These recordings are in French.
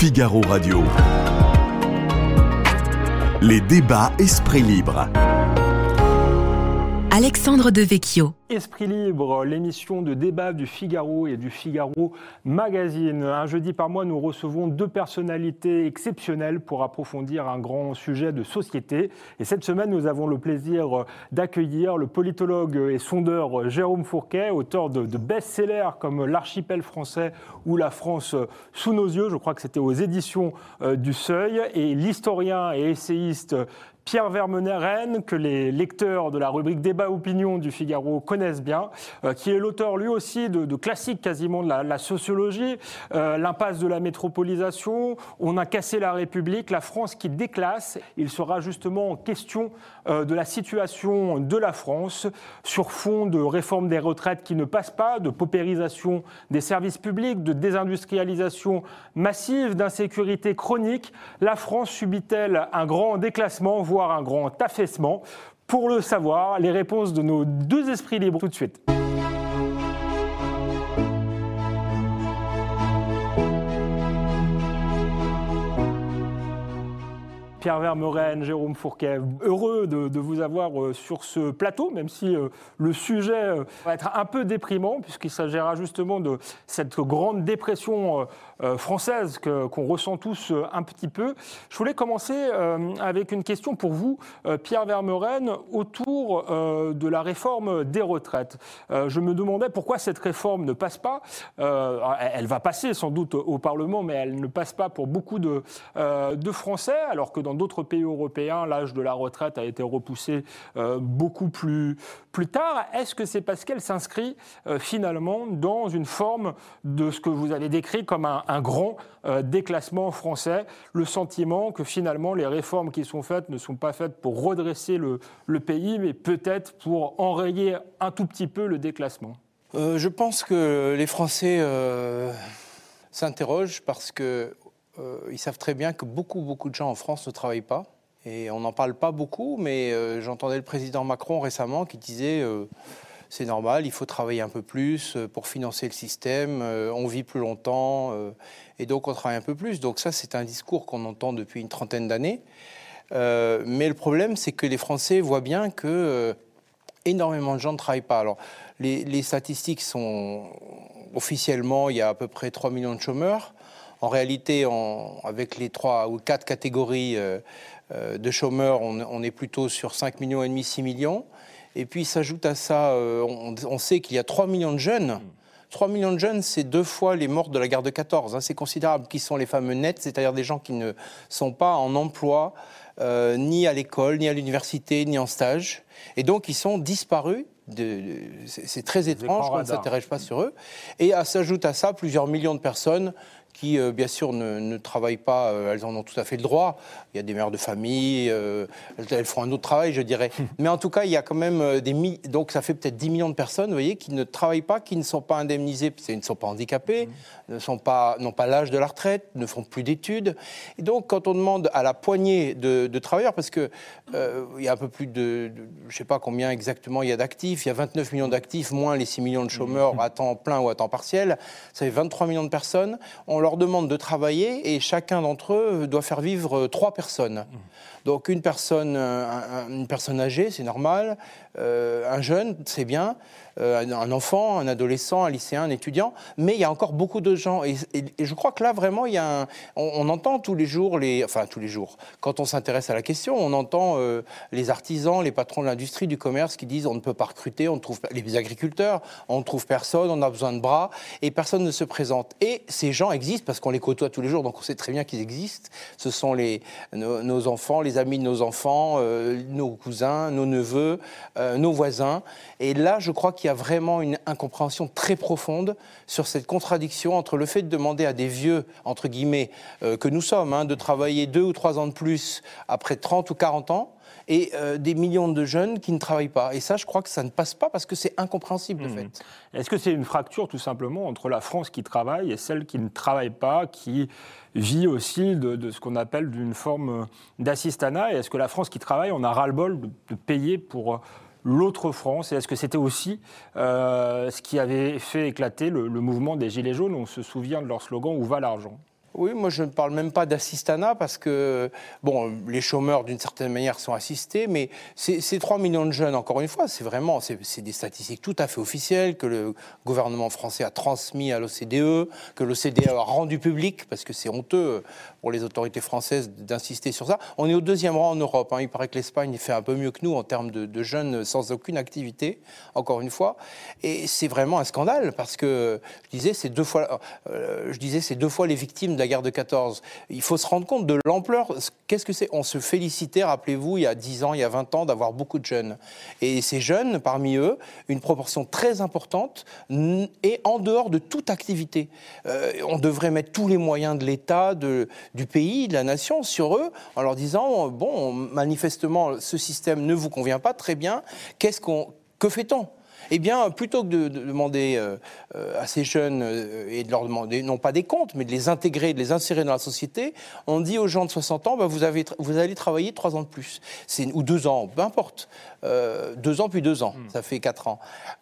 Figaro Radio. Les débats Esprit Libre. Alexandre Devecchio. Esprit Libre, l'émission de débat du Figaro et du Figaro Magazine. Un jeudi par mois, nous recevons deux personnalités exceptionnelles pour approfondir un grand sujet de société. Et cette semaine, nous avons le plaisir d'accueillir le politologue et sondeur Jérôme Fourquet, auteur de, de best-sellers comme L'archipel français ou La France sous nos yeux. Je crois que c'était aux éditions euh, du Seuil. Et l'historien et essayiste Pierre Vermenet-Rennes, que les lecteurs de la rubrique Débat Opinion du Figaro connaissent bien, euh, qui est l'auteur lui aussi de, classiques quasiment de la, sociologie, euh, l'impasse de la métropolisation, on a cassé la République, la France qui déclasse. Il sera justement en question euh, de la situation de la France sur fond de réforme des retraites qui ne passe pas, de paupérisation des services publics, de désindustrialisation massive, d'insécurité chronique. La France subit-elle un grand déclassement, un grand affaissement Pour le savoir, les réponses de nos deux esprits libres tout de suite. Pierre Vermeuren, Jérôme Fourquet, heureux de, vous avoir euh, sur ce plateau, même si euh, le sujet euh, va être un peu déprimant, puisqu'il s'agira justement de cette grande dépression française qu'on qu ressent tous un petit peu. Je voulais commencer avec une question pour vous, Pierre Vermeuren, autour de la réforme des retraites. Je me demandais pourquoi cette réforme ne passe pas. Elle va passer sans doute au Parlement, mais elle ne passe pas pour beaucoup de, de Français, alors que dans d'autres pays européens, l'âge de la retraite a été repoussé euh, beaucoup plus, plus tard. Est-ce que c'est parce qu'elle s'inscrit euh, finalement dans une forme de ce que vous avez décrit comme un, un grand euh, déclassement français, le sentiment que finalement les réformes qui sont faites ne sont pas faites pour redresser le, pays, mais peut-être pour enrayer un tout petit peu le déclassement Je pense que les Français s'interrogent parce que euh, ils savent très bien que beaucoup, beaucoup de gens en France ne travaillent pas. Et on n'en parle pas beaucoup, mais euh, j'entendais le président Macron récemment qui disait euh, c'est normal, il faut travailler un peu plus pour financer le système, on vit plus longtemps, et donc on travaille un peu plus. Donc ça, c'est un discours qu'on entend depuis une trentaine d'années. mais le problème, c'est que les Français voient bien que énormément de gens ne travaillent pas. Alors, les, statistiques sont officiellement, il y a à peu près 3 millions de chômeurs. En réalité, avec les trois ou quatre catégories euh, euh, de chômeurs, on, on, est plutôt sur 5 millions et demi, 6 millions. Et puis s'ajoute à ça, euh, on, on, sait qu'il y a 3 millions de jeunes. 3 millions de jeunes, c'est deux fois les morts de la guerre de 14. Hein, c'est considérable. Qui sont les fameux nets, c'est-à-dire des gens qui ne sont pas en emploi, euh, ni à l'école, ni à l'université, ni en stage. Et donc, ils sont disparus c'est très étrange qu'on ne s'intéresse pas sur eux. Et s'ajoute à ça plusieurs millions de personnes qui, euh, bien sûr, ne, ne, travaillent pas, euh, elles en ont tout à fait le droit. Il y a des mères de famille, euh, elles font un autre travail, je dirais. Mais en tout cas, il y a quand même des donc ça fait peut-être 10 millions de personnes, vous voyez, qui ne travaillent pas, qui ne sont pas indemnisées, parce qu'ils ne sont pas handicapés, mmh. ne sont pas, n'ont pas l'âge de la retraite, ne font plus d'études. Et donc, quand on demande à la poignée de, de travailleurs, parce que euh, il y a un peu plus de, de je ne sais pas combien exactement il y a d'actifs, il y a 29 millions d'actifs, moins les 6 millions de chômeurs mmh. à temps plein ou à temps partiel, ça fait 23 millions de personnes. On leur demande de travailler et chacun d'entre eux doit faire vivre trois personnes. Donc une personne, une personne âgée, c'est normal, euh, un jeune, c'est bien, euh, un enfant, un adolescent, un lycéen, un étudiant, mais il y a encore beaucoup de gens. Et, je crois que là, vraiment, il y a un, on, entend tous les jours, les, enfin tous les jours, quand on s'intéresse à la question, on entend euh, les artisans, les patrons de l'industrie, du commerce qui disent on ne peut pas recruter, on trouve les agriculteurs, on ne trouve personne, on a besoin de bras, et personne ne se présente. Et ces gens existent parce qu'on les côtoie tous les jours, donc on sait très bien qu'ils existent. Ce sont les, nos, nos, enfants, les amis de nos enfants, euh, nos cousins, nos neveux, euh, nos voisins. Et là, je crois qu'il y a vraiment une incompréhension très profonde sur cette contradiction entre le fait de demander à des vieux, entre guillemets, euh, que nous sommes, hein, de travailler deux ou trois ans de plus après 30 ou 40 ans, et euh, des millions de jeunes qui ne travaillent pas. Et ça, je crois que ça ne passe pas parce que c'est incompréhensible, de mmh. fait. Est-ce que c'est une fracture, tout simplement, entre la France qui travaille et celle qui ne travaille pas, qui vit aussi de, de ce qu'on appelle d'une forme d'assistanat? Et est-ce que la France qui travaille, on a ras-le-bol de, de payer pour l'autre France? Et est-ce que c'était aussi euh, ce qui avait fait éclater le, le, mouvement des Gilets jaunes? On se souvient de leur slogan Où va l'argent Oui, moi je ne parle même pas d'assistanat parce que, bon, les chômeurs d'une certaine manière sont assistés, mais ces 3 millions de jeunes, encore une fois, c'est vraiment, c'est des statistiques tout à fait officielles que le gouvernement français a transmis à l'OCDE, que l'OCDE a rendu public, parce que c'est honteux pour les autorités françaises d'insister sur ça. On est au deuxième rang en Europe. Hein. Il paraît que l'Espagne fait un peu mieux que nous en termes de, jeunes sans aucune activité, encore une fois. Et c'est vraiment un scandale parce que je disais, c'est deux fois, euh, deux fois les victimes de guerre de 14. Il faut se rendre compte de l'ampleur. Qu'est-ce que c'est? On se félicitait, rappelez-vous, il y a 10 ans, il y a 20 ans, d'avoir beaucoup de jeunes. Et ces jeunes, parmi eux, une proportion très importante est en dehors de toute activité. Euh, on devrait mettre tous les moyens de l'État, du pays, de la nation sur eux, en leur disant bon, manifestement, ce système ne vous convient pas très bien. Qu'est-ce qu'on que fait-on? Eh bien, plutôt que de, demander euh, euh, à ces jeunes euh, et de leur demander, non pas des comptes, mais de les intégrer, de les insérer dans la société, on dit aux gens de 60 ans, bah, vous, avez, vous allez travailler 3 ans de plus, ou 2 ans, peu importe. Euh, deux ans puis deux ans, hmm. ça fait quatre ans.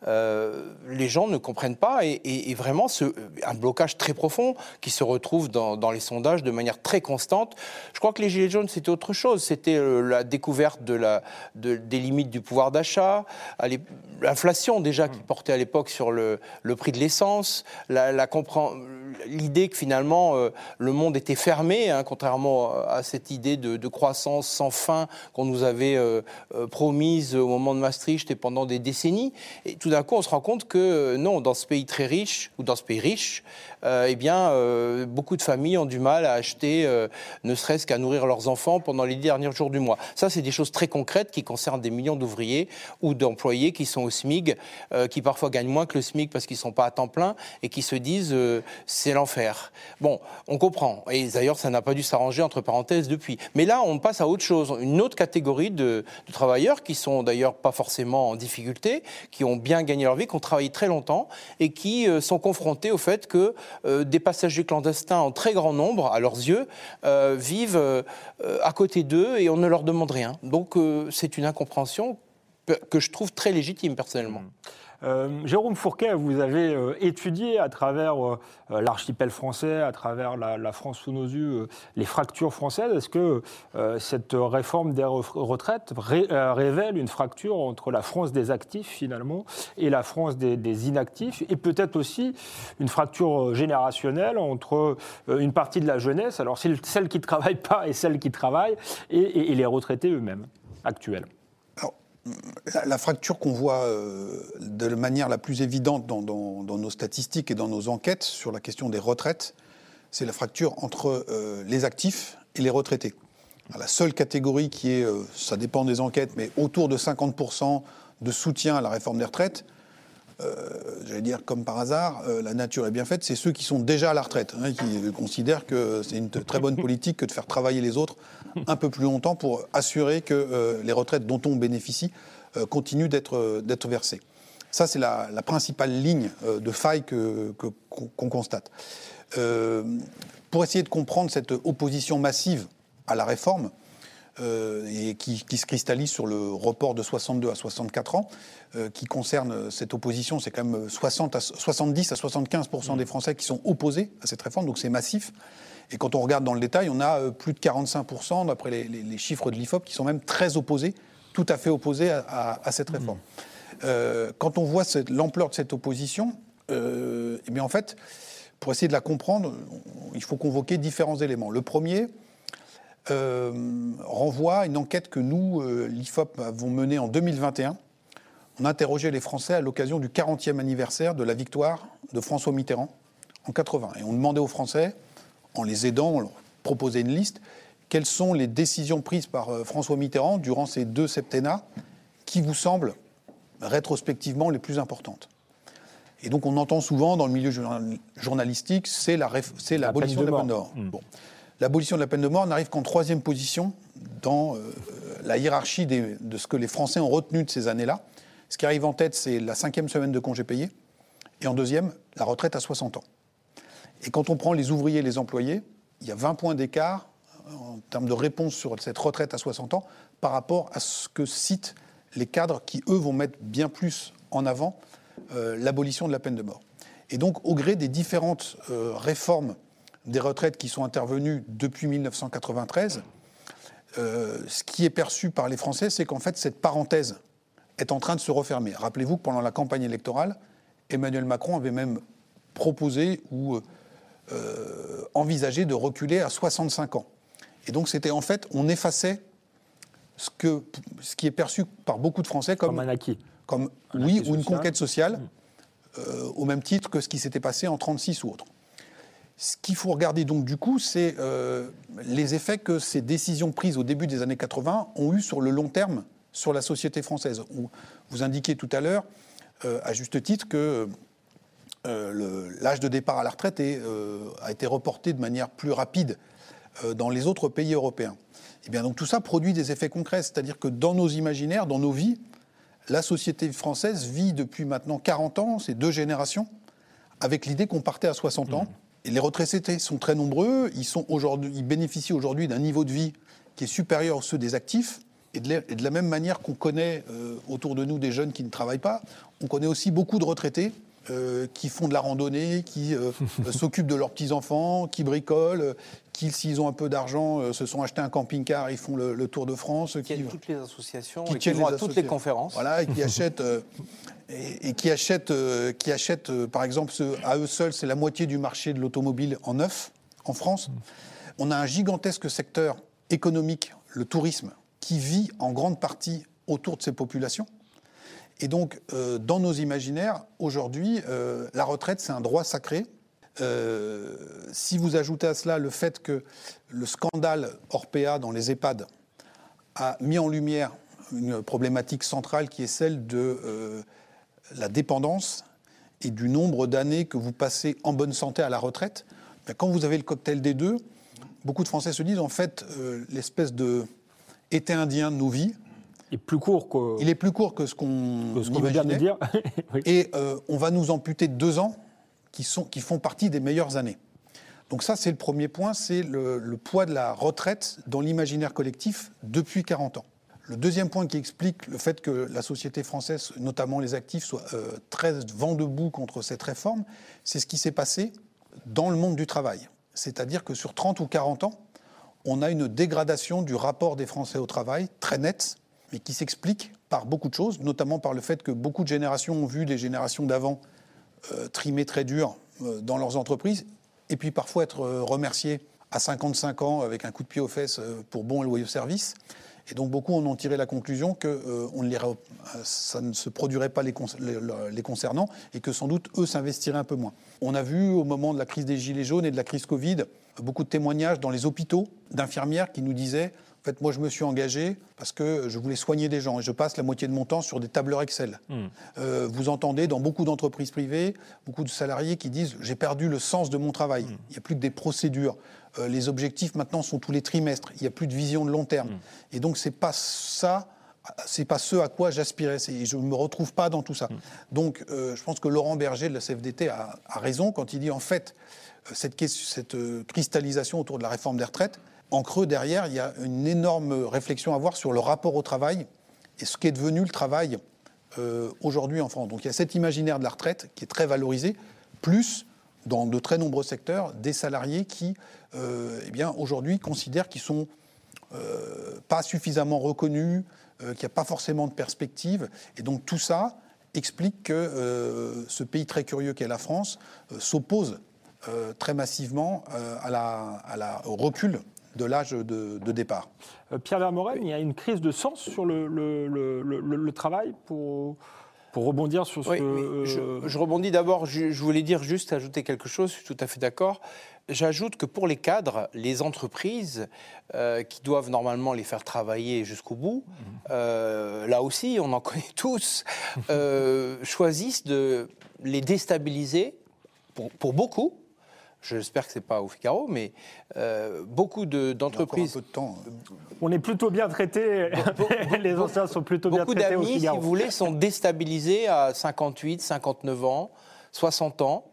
Euh, les gens ne comprennent pas et, vraiment ce, un blocage très profond qui se retrouve dans, les sondages de manière très constante. Je crois que les Gilets jaunes, c'était autre chose. C'était euh, la découverte de la, des limites du pouvoir d'achat, l'inflation déjà qui hmm. portait à l'époque sur le, le, prix de l'essence, la, l'idée que finalement le monde était fermé, hein, contrairement à cette idée de, de croissance sans fin qu'on nous avait promise au moment de Maastricht et pendant des décennies. Et tout d'un coup, on se rend compte que euh, non, dans ce pays très riche, ou dans ce pays riche, euh, eh bien, euh, beaucoup de familles ont du mal à acheter, ne serait-ce qu'à nourrir leurs enfants pendant les derniers jours du mois. Ça, c'est des choses très concrètes qui concernent des millions d'ouvriers ou d'employés qui sont au SMIG, qui parfois gagnent moins que le SMIG parce qu'ils ne sont pas à temps plein et qui se disent c'est l'enfer. Bon, on comprend. Et d'ailleurs, ça n'a pas dû s'arranger entre parenthèses depuis. Mais là, on passe à autre chose, une autre catégorie de, travailleurs qui sont d'ailleurs pas forcément en difficulté, qui ont bien gagné leur vie, qui ont travaillé très longtemps et qui euh, sont confrontés au fait que euh, des passagers clandestins en très grand nombre, à leurs yeux, euh, vivent à côté d'eux et on ne leur demande rien. Donc c'est une incompréhension que je trouve très légitime personnellement. Mmh. Euh, Jérôme Fourquet, vous avez euh, étudié à travers euh, l'archipel français, à travers la, France sous nos yeux, les fractures françaises. Est-ce que cette réforme des retraites révèle une fracture entre la France des actifs, finalement, et la France des, inactifs, et peut-être aussi une fracture générationnelle entre une partie de la jeunesse, alors celle qui ne travaille pas et celle qui travaille, et les retraités eux-mêmes actuels? La, fracture qu'on voit euh, de manière la plus évidente dans, nos statistiques et dans nos enquêtes sur la question des retraites, c'est la fracture entre euh, les actifs et les retraités. La seule catégorie qui est, euh, ça dépend des enquêtes, mais autour de 50% de soutien à la réforme des retraites, j'allais dire comme par hasard, euh, la nature est bien faite, c'est ceux qui sont déjà à la retraite, hein, qui considèrent que c'est une très bonne politique que de faire travailler les autres un peu plus longtemps pour assurer que euh, les retraites dont on bénéficie continuent d'être versées. Ça, c'est la, principale ligne de faille qu'on que, constate. pour essayer de comprendre cette opposition massive à la réforme, et qui, qui, se cristallise sur le report de 62 à 64 ans, euh, qui concerne cette opposition, c'est quand même 60 à, 70 à 75% mmh. des Français qui sont opposés à cette réforme, donc c'est massif. Et quand on regarde dans le détail, on a euh, plus de 45% d'après les, chiffres de l'IFOP qui sont même très opposés, tout à fait opposés à, cette mmh. réforme. Euh, quand on voit l'ampleur de cette opposition, eh bien en fait, pour essayer de la comprendre, il faut convoquer différents éléments. Le premier, renvoie à une enquête que nous, l'IFOP, avons menée en 2021 on interrogeait les Français à l'occasion du 40e anniversaire de la victoire de François Mitterrand en 80. Et on demandait aux Français, en les aidant, on leur proposait une liste, quelles sont les décisions prises par euh, François Mitterrand durant ces deux septennats qui vous semblent rétrospectivement les plus importantes. Et donc on entend souvent dans le milieu journalistique, c'est l'abolition la, de la peine de mort. Hmm. L'abolition de la peine de mort n'arrive qu'en troisième position dans euh, la hiérarchie de ce que les Français ont retenu de ces années-là. Ce qui arrive en tête, c'est la cinquième semaine de congé payé. Et en deuxième, la retraite à 60 ans. Et quand on prend les ouvriers et les employés, il y a 20 points d'écart euh, en termes de réponse sur cette retraite à 60 ans par rapport à ce que citent les cadres qui, eux, vont mettre bien plus en avant euh, l'abolition de la peine de mort. Et donc, au gré des différentes réformes des retraites qui sont intervenues depuis 1993, euh, ce qui est perçu par les Français, c'est qu'en fait, cette parenthèse est en train de se refermer. Rappelez-vous que pendant la campagne électorale, Emmanuel Macron avait même proposé ou euh, envisagé de reculer à 65 ans. Et donc, c'était en fait, on effaçait ce, que, ce qui est perçu par beaucoup de Français comme, Comme un acquis. comme Un oui, acquis ou une conquête sociale, euh, au même titre que ce qui s'était passé en 36 ou autre. Ce qu'il faut regarder donc du coup, c'est euh, les effets que ces décisions prises au début des années 80 ont eu sur le long terme sur la société française. Vous indiquiez tout à l'heure, euh, à juste titre, que euh, l'âge de départ à la retraite a été reporté de manière plus rapide dans les autres pays européens. Et bien donc tout ça produit des effets concrets, c'est-à-dire que dans nos imaginaires, dans nos vies, la société française vit depuis maintenant 40 ans, c'est deux générations, avec l'idée qu'on partait à 60 ans. Et les retraités sont très nombreux, ils, sont aujourd'hui, ils bénéficient aujourd'hui d'un niveau de vie qui est supérieur à ceux des actifs. Et de la, et de la même manière qu'on connaît euh, autour de nous des jeunes qui ne travaillent pas, on connaît aussi beaucoup de retraités euh, qui font de la randonnée, qui euh, s'occupent de leurs petits-enfants, qui bricolent, euh, qui, s'ils ont un peu d'argent, euh, se sont achetés un camping-car, ils font le, le tour de France. Qui aide toutes les associations qui et qui tiennent vont les à toutes les associations. conférences. Voilà, et qui achètent, euh, et, qui achètent, euh, qui achètent euh, par exemple, à eux seuls, c'est la moitié du marché de l'automobile en neuf en France. On a un gigantesque secteur économique, le tourisme, qui vit en grande partie autour de ces populations. Et donc, euh, dans nos imaginaires, aujourd'hui, la retraite, c'est un droit sacré. Si vous ajoutez à cela le fait que le scandale Orpea dans les EHPAD a mis en lumière une problématique centrale qui est celle de la dépendance et du nombre d'années que vous passez en bonne santé à la retraite. Ben, Quand vous avez le cocktail des deux, beaucoup de Français se disent en fait euh, l'espèce de été indien de nos vies, Et plus court que, il est plus court que ce qu'on nous imaginait. dire. Oui. Et euh, on va nous amputer de deux ans qui, sont, qui font partie des meilleures années. Donc ça, c'est le premier point, c'est le, le poids de la retraite dans l'imaginaire collectif depuis 40 ans. Le deuxième point qui explique le fait que la société française, notamment les actifs, soient euh, très vent debout contre cette réforme, c'est ce qui s'est passé dans le monde du travail. C'est-à-dire que sur 30 ou 40 ans, on a une dégradation du rapport des Français au travail très nette, mais qui s'explique par beaucoup de choses, notamment par le fait que beaucoup de générations ont vu des générations d'avant euh, trimer très dur euh, dans leurs entreprises, et puis parfois être remerciés à 55 ans avec un coup de pied aux fesses pour bon et loyaux service. Et donc beaucoup en ont tiré la conclusion que euh, on ne les re- euh, ça ne se produirait pas les, con- les- les concernant et que sans doute eux s'investiraient un peu moins. On a vu au moment de la crise des Gilets jaunes et de la crise Covid beaucoup de témoignages dans les hôpitaux d'infirmières qui nous disaient en fait, moi, je me suis engagé parce que je voulais soigner des gens et je passe la moitié de mon temps sur des tableurs Excel. Euh, vous entendez dans beaucoup d'entreprises privées, beaucoup de salariés qui disent j'ai perdu le sens de mon travail. Il n'y a plus que des procédures. Euh, les objectifs maintenant sont tous les trimestres. Il n'y a plus de vision de long terme. Et donc c'est pas ça. C'est pas ce à quoi j'aspirais. Je ne me retrouve pas dans tout ça. Donc, euh, je pense que Laurent Berger de la CFDT a, a raison quand il dit en fait euh, cette, cristallisation autour de la réforme des retraites. En creux derrière, il y a une énorme réflexion à avoir sur le rapport au travail et ce qu'est devenu le travail euh, aujourd'hui en France. Donc il y a cet imaginaire de la retraite qui est très valorisé, plus dans de très nombreux secteurs, des salariés qui, eh bien, aujourd'hui considèrent qu'ils sont euh, pas suffisamment reconnus, euh, qu'il n'y a pas forcément de perspective. Et donc tout ça explique que euh, ce pays très curieux qu'est la France euh, s'oppose euh, très massivement euh, à la, à la- au recul de l'âge de, de départ. Euh, Pierre Vermorel, il y a une crise de sens sur le, le- le- le- le travail pour, pour rebondir sur ce Oui, je, euh, je rebondis d'abord, je, je voulais dire juste ajouter quelque chose, je suis tout à fait d'accord. J'ajoute que pour les cadres, les entreprises euh, qui doivent normalement les faire travailler jusqu'au bout, euh, là aussi, on en connaît tous, euh, choisissent de les déstabiliser pour, pour beaucoup. J'espère que ce n'est pas au Figaro, mais euh, beaucoup d'entreprises de temps. On est plutôt bien traités. les anciens sont plutôt bien Beaucoup traités au d'amis, si vous voulez, sont déstabilisés à 58, 59 ans, 60 ans.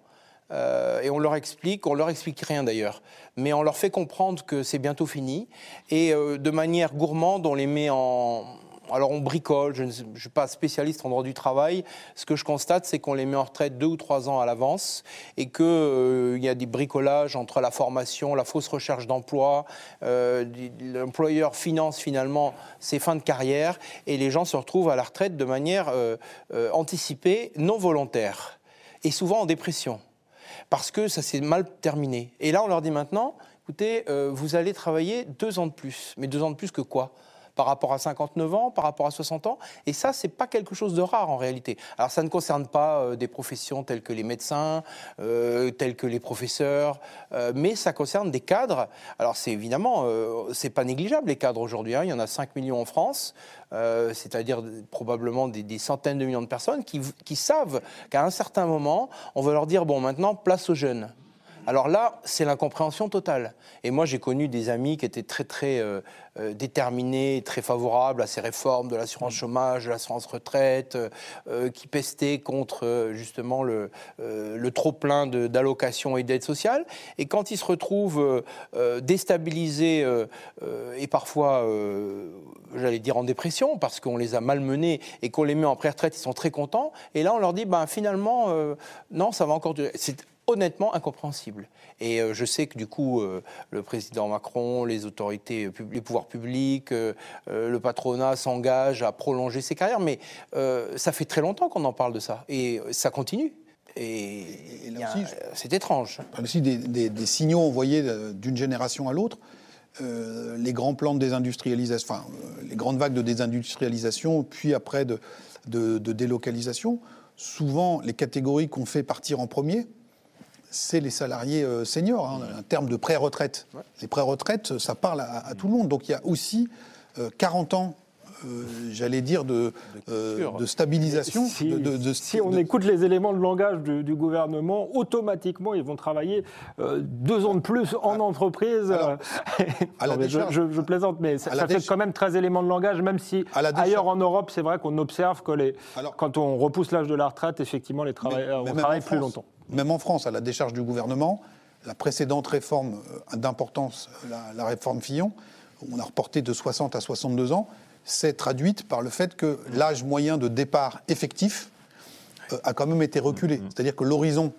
Euh, et on leur explique, on leur explique rien d'ailleurs, mais on leur fait comprendre que c'est bientôt fini. Et euh, de manière gourmande, on les met en, alors on bricole, je ne suis pas spécialiste en droit du travail. Ce que je constate, c'est qu'on les met en retraite deux ou trois ans à l'avance et qu'il euh, y a des bricolages entre la formation, la fausse recherche d'emploi. L'employeur finance finalement ses fins de carrière et les gens se retrouvent à la retraite de manière anticipée, non volontaire et souvent en dépression parce que ça s'est mal terminé. Et là, on leur dit maintenant, écoutez, euh, vous allez travailler deux ans de plus. Mais deux ans de plus que quoi? Par rapport à 59 ans, par rapport à 60 ans. Et ça, c'est pas quelque chose de rare en réalité. Alors, ça ne concerne pas euh, des professions telles que les médecins, euh, telles que les professeurs, euh, mais ça concerne des cadres. Alors, c'est évidemment, euh, c'est pas négligeable les cadres aujourd'hui. hein. Il y en a 5 millions en France, c'est-à-dire probablement des, des centaines de millions de personnes qui, qui savent qu'à un certain moment, on va leur dire bon, maintenant, place aux jeunes. Alors là, c'est l'incompréhension totale. Et moi, j'ai connu des amis qui étaient très, très euh, euh, déterminés, très favorables à ces réformes de l'assurance chômage, de l'assurance retraite, euh, qui pestaient contre justement le, euh, le trop-plein d'allocations et d'aides sociales. Et quand ils se retrouvent déstabilisés et parfois, j'allais dire en dépression, parce qu'on les a malmenés et qu'on les met en pré-retraite, ils sont très contents. Et là, on leur dit, ben, finalement, non, ça va encore durer. Honnêtement incompréhensible. Et euh, je sais que du coup, euh, le président Macron, les autorités, les pouvoirs publics, euh, le patronat s'engagent à prolonger ces carrières, mais ça fait très longtemps qu'on en parle de ça. Et ça continue. Et, Et euh, c'est étrange. A aussi des, des- des signaux envoyés d'une génération à l'autre. Les grands plans de désindustrialisation, enfin, les grandes vagues de désindustrialisation, puis après de, de- de délocalisation, souvent les catégories qu'on fait partir en premier, c'est les salariés euh, seniors, hein, un terme de pré-retraite. Les pré-retraites, ça parle à, à tout le monde. Donc il y a aussi euh, 40 ans, euh, j'allais dire, de, euh, de stabilisation. Si, de- de- de- si on de- écoute les éléments de langage du, du gouvernement, automatiquement, ils vont travailler euh, deux ans de plus en entreprise. Alors, euh, à la je, décharge- je- je plaisante, mais ça, fait décharge- quand même 13 éléments de langage, même si À la décharge- ailleurs en Europe, c'est vrai qu'on observe que les, Alors- quand on repousse l'âge de la retraite, effectivement, les travailleurs on travaille plus France- longtemps. Même en France, à la décharge du gouvernement, la précédente réforme d'importance, la, la réforme Fillon, on a reporté de 60 à 62 ans, s'est traduite par le fait que l'âge moyen de départ effectif euh, a quand même été reculé. C'est-à-dire que l'horizon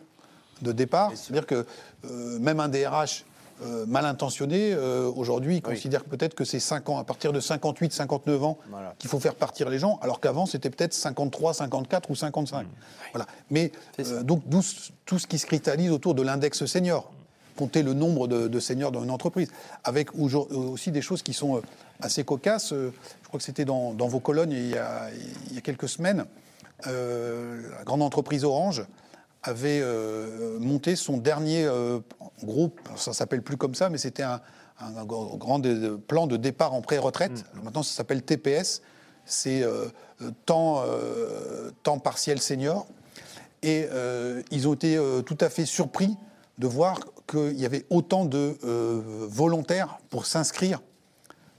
de départ, c'est-à-dire que euh, même un DRH euh, mal intentionné, aujourd'hui, il considère peut-être que c'est 5 ans, à partir de 58, 59 ans, Voilà. qu'il faut faire partir les gens, alors qu'avant, c'était peut-être 53, 54 ou 55. Voilà. Mais donc, tout ce qui se cristallise autour de l'index senior, compter le nombre de, de seniors dans une entreprise, avec aussi des choses qui sont assez cocasses. Euh, Je crois que c'était dans, dans vos colonnes il y a, il y a quelques semaines. Euh, la grande entreprise Orange avait euh, monté son dernier euh, groupe, ça s'appelle plus comme ça, mais c'était un, un gr- grand plan de départ en pré-retraite. Maintenant, ça s'appelle TPS, c'est temps, temps partiel senior. Et ils ont été tout à fait surpris de voir qu'il y avait autant de volontaires pour s'inscrire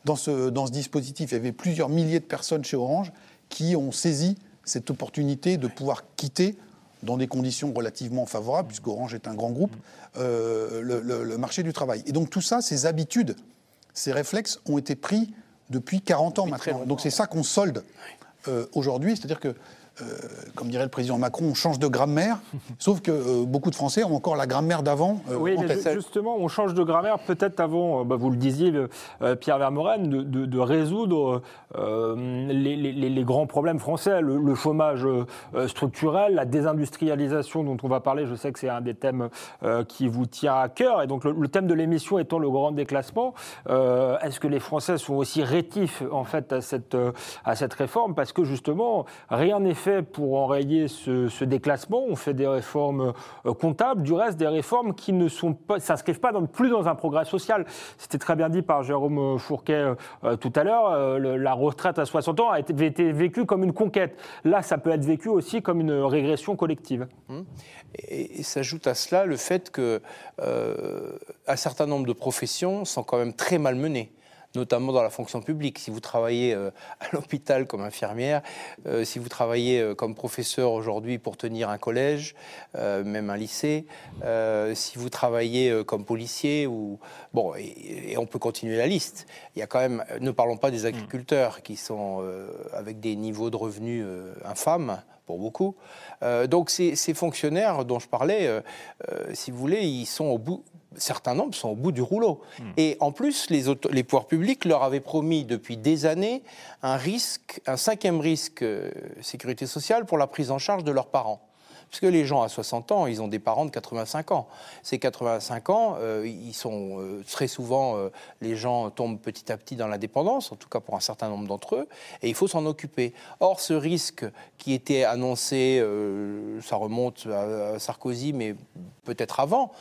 dans ce, dans ce dispositif. Il y avait plusieurs milliers de personnes chez Orange qui ont saisi cette opportunité de pouvoir quitter dans des conditions relativement favorables, puisque Orange est un grand groupe, euh, le, le- le marché du travail. Et donc tout ça, ces habitudes, ces réflexes ont été pris depuis 40 ans Depuis maintenant. Donc c'est ça qu'on solde euh, aujourd'hui, c'est-à-dire que, comme dirait le président Macron, on change de grammaire, sauf que euh, beaucoup de Français ont encore la grammaire d'avant euh, Oui, en mais tête. justement, on change de grammaire peut-être avant, euh, bah, vous le disiez, euh, Pierre Vermeuren, de, de- de résoudre euh, les, les- les- les grands problèmes français, le, le chômage euh, euh, structurel, la désindustrialisation dont on va parler. Je sais que c'est un des thèmes euh, qui vous tient à cœur. Et donc, le, le thème de l'émission étant le grand déclassement, euh, est-ce que les Français sont aussi rétifs en fait à cette, euh, à cette réforme? Parce que justement, rien n'est fait pour enrayer ce, déclassement. On fait des réformes euh, comptables, du reste des réformes qui ne sont pas, s'inscrivent pas dans, plus dans un progrès social. C'était très bien dit par Jérôme Fourquet euh, euh, tout à l'heure. euh, la retraite à 60 ans a été, vécue comme une conquête. Là, ça peut être vécu aussi comme une régression collective. Et, et s'ajoute à cela le fait que euh, un certain nombre de professions sont quand même très malmenées. Notamment dans la fonction publique. Si vous travaillez euh, à l'hôpital comme infirmière, euh, si vous travaillez euh, comme professeur aujourd'hui pour tenir un collège, même un lycée, si vous travaillez comme policier, ou bon, et, on peut continuer la liste. Il y a quand même, ne parlons pas des agriculteurs qui sont avec des niveaux de revenus infâmes pour beaucoup. donc ces, ces, fonctionnaires dont je parlais, si vous voulez, ils sont au bout, certains nombres sont au bout du rouleau. Hmm. Et en plus, les, les, pouvoirs publics leur avaient promis depuis des années un risque, un cinquième risque euh, sécurité sociale pour la prise en charge de leurs parents. Parce que les gens à 60 ans, ils ont des parents de 85 ans. Ces 85 ans, euh, ils sont euh, très souvent, euh, les gens tombent petit à petit dans la dépendance, en tout cas pour un certain nombre d'entre eux, et il faut s'en occuper. Or, ce risque qui était annoncé, ça remonte à, Sarkozy, mais peut-être avant,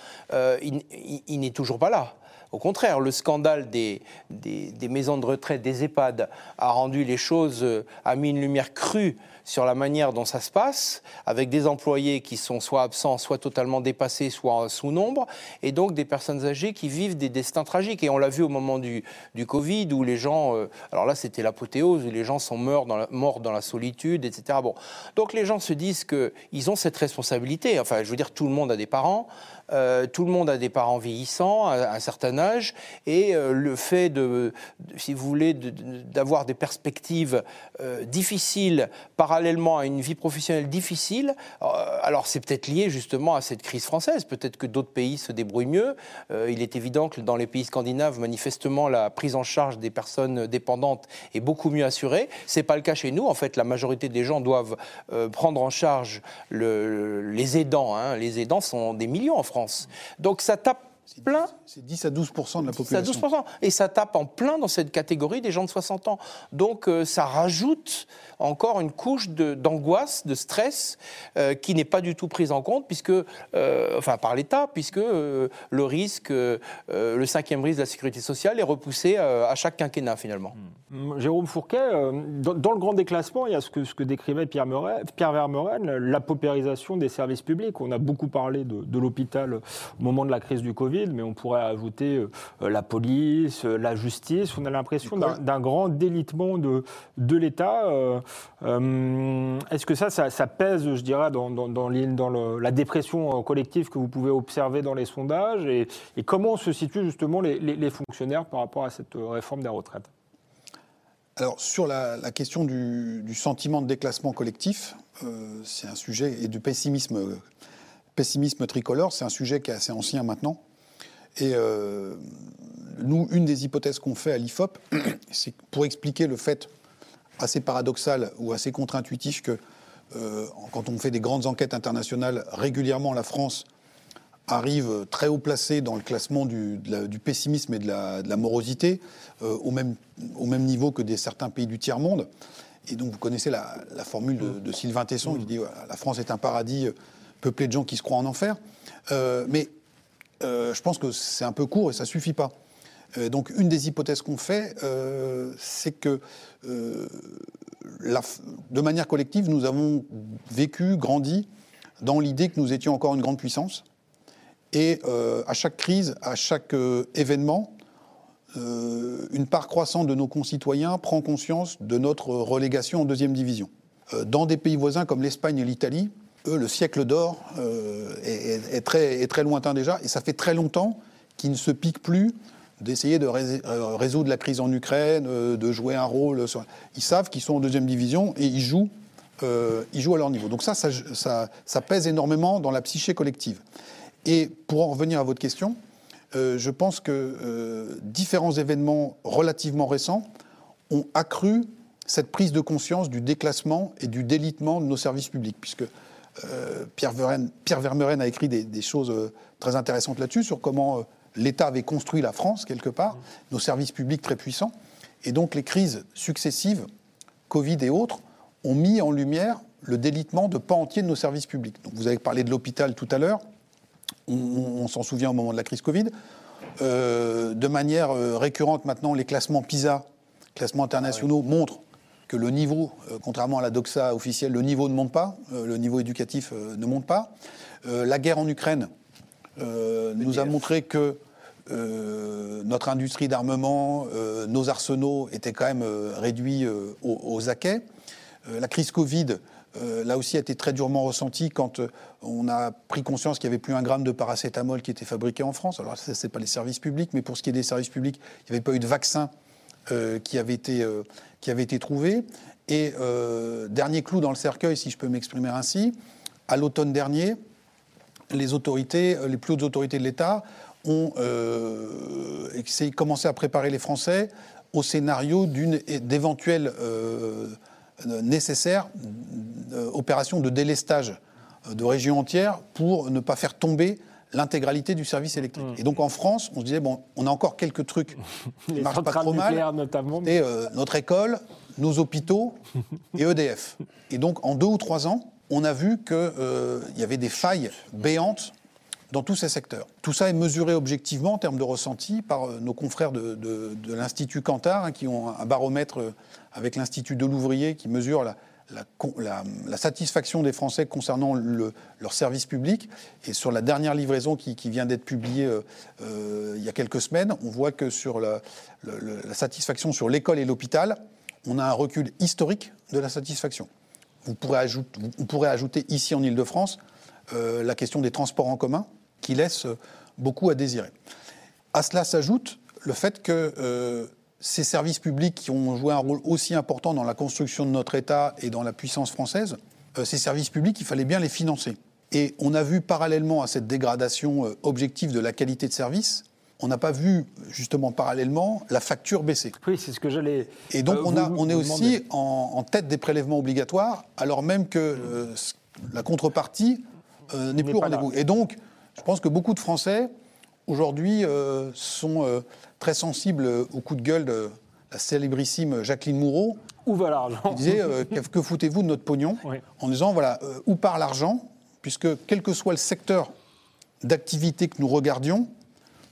il n'est toujours pas là. Au contraire, le scandale des, des, maisons de retraite, des EHPAD, a rendu les choses, a mis une lumière crue sur la manière dont ça se passe, avec des employés qui sont soit absents, soit totalement dépassés, soit sous nombre, et donc des personnes âgées qui vivent des destins tragiques. Et on l'a vu au moment du, du, Covid, où les gens, euh, alors là c'était l'apothéose, où les gens sont morts dans la, solitude, etc. Bon. Donc les gens se disent qu'ils ont cette responsabilité. Enfin, je veux dire, tout le monde a des parents. Euh, tout le monde a des parents vieillissants à un certain âge, et euh, le fait de, si vous voulez, d'avoir des perspectives difficiles par parallèlement à une vie professionnelle difficile. Euh, alors c'est peut-être lié justement à cette crise française. Peut-être que d'autres pays se débrouillent mieux. Euh, il est évident que dans les pays scandinaves, manifestement, la prise en charge des personnes dépendantes est beaucoup mieux assurée. C'est pas le cas chez nous. En fait, la majorité des gens doivent euh, prendre en charge les aidants. Hein. Les aidants sont des millions en France. Donc ça tape plein. C'est 10 à 12% de la population. 10 à 12 Et ça tape en plein dans cette catégorie des gens de 60 ans. Donc euh, ça rajoute encore une couche d'angoisse, de, stress, euh, qui n'est pas du tout prise en compte, puisque, euh, enfin par l'État, puisque le risque, le cinquième risque de la sécurité sociale est repoussé à chaque quinquennat finalement. Hmm. Jérôme Fourquet, dans, le grand déclassement, il y a ce que, ce que décrivait Pierre, Pierre Vermeuren, la paupérisation des services publics. On a beaucoup parlé de, de l'hôpital au moment de la crise du Covid mais on pourrait ajouter euh, la police, euh, la justice. On a l'impression d'un grand délitement de, de l'État. Euh, est-ce que ça, ça, pèse, je dirais, dans, dans, la dépression collective que vous pouvez observer dans les sondages et, comment se situent justement les, fonctionnaires par rapport à cette réforme des retraites? Alors sur la, question du, sentiment de déclassement collectif, c'est un sujet, et du pessimisme, pessimisme tricolore, c'est un sujet qui est assez ancien maintenant. Et euh, nous, une des hypothèses qu'on fait à l'IFOP, c'est pour expliquer le fait assez paradoxal ou assez contre-intuitif que euh, quand on fait des grandes enquêtes internationales, régulièrement la France arrive très haut placée dans le classement du, pessimisme et de la, morosité, euh, au, même, au même niveau que des certains pays du tiers-monde. Et donc vous connaissez la, formule de, Sylvain Tesson qui dit la France est un paradis peuplé de gens qui se croient en enfer. mais je pense que c'est un peu court et ça suffit pas. Euh, donc une des hypothèses qu'on fait, euh, c'est que de manière collective, nous avons vécu, grandi dans l'idée que nous étions encore une grande puissance. Et à chaque crise, à chaque événement, une part croissante de nos concitoyens prend conscience de notre relégation en deuxième division. dans des pays voisins comme l'Espagne et l'Italie, eux, le siècle d'or euh, est, très, lointain déjà, et ça fait très longtemps qu'ils ne se piquent plus d'essayer de euh, résoudre la crise en Ukraine, euh, de jouer un rôle. Ils savent qu'ils sont en deuxième division et ils jouent, ils jouent à leur niveau. Donc ça ça, pèse énormément dans la psyché collective. Et pour en revenir à votre question, je pense que différents événements relativement récents ont accru cette prise de conscience du déclassement et du délitement de nos services publics, puisque euh, Pierre, Vermeuren, a écrit des, choses euh, très intéressantes là-dessus, sur comment euh, l'État avait construit la France, quelque part, nos services publics très puissants. Et donc les crises successives, Covid et autres, ont mis en lumière le délitement de pans entiers de nos services publics. Donc vous avez parlé de l'hôpital tout à l'heure, on, s'en souvient au moment de la crise Covid. de manière récurrente maintenant, les classements PISA, classements internationaux, montrent que le niveau, euh, contrairement à la doxa officielle, le niveau ne monte pas, euh, le niveau éducatif euh, ne monte pas. la guerre en Ukraine nous a montré que notre industrie d'armement, nos arsenaux étaient quand même réduits aux, aux, acquets. la crise Covid là aussi a été très durement ressenti quand on a pris conscience qu'il n'y avait plus un gramme de paracétamol qui était fabriqué en France. Alors ça, ce n'est pas les services publics, mais pour ce qui est des services publics, il n'y avait pas eu de vaccin qui, avait été, qui avait été trouvé. Et dernier clou dans le cercueil, si je peux m'exprimer ainsi, à l'automne dernier, les autorités, les plus hautes autorités de l'État ont commencé à préparer les Français au scénario d'une d'éventuelles nécessaire euh, opération de délestage euh, de régions entières pour ne pas faire tomber l'intégralité du service électrique. Mmh. Et donc en France, on se disait, bon, on a encore quelques trucs qui ne marchent pas trop mal. Notamment. Et euh, notre école, nos hôpitaux et EDF. Et donc en deux ou trois ans, on a vu qu'il y avait des failles béantes dans tous ces secteurs. Tout ça est mesuré objectivement en termes de ressenti par nos confrères de, l'Institut Cantar, hein, qui ont un baromètre avec l'Institut de l'ouvrier qui mesure la, la, satisfaction des Français concernant leur service public. Et sur la dernière livraison qui, vient d'être publiée euh, euh, il y a quelques semaines, on voit que sur la, satisfaction sur l'école et l'hôpital, on a un recul historique de la satisfaction. Vous pourrez ajouter, on pourrait ajouter ici en Ile-de-France euh, la question des transports en commun, qui laisse beaucoup à désirer. À cela s'ajoute le fait que ces services publics qui ont joué un rôle aussi important dans la construction de notre État et dans la puissance française, euh, ces services publics, il fallait bien les financer. Et on a vu parallèlement à cette dégradation euh, objective de la qualité de service, on n'a pas vu justement parallèlement la facture baisser. Oui, c'est ce que j'allais. Et donc euh, on, a, on est aussi en, tête des prélèvements obligatoires, alors même que la contrepartie n'est plus au rendez-vous. Et donc, je pense que beaucoup de Français aujourd'hui sont très sensible au coup de gueule de la célébrissime Jacqueline Moureau. Où va l'argent Qui disait euh, Que foutez-vous de notre pognon En disant voilà, euh, où part l'argent Puisque quel que soit le secteur d'activité que nous regardions,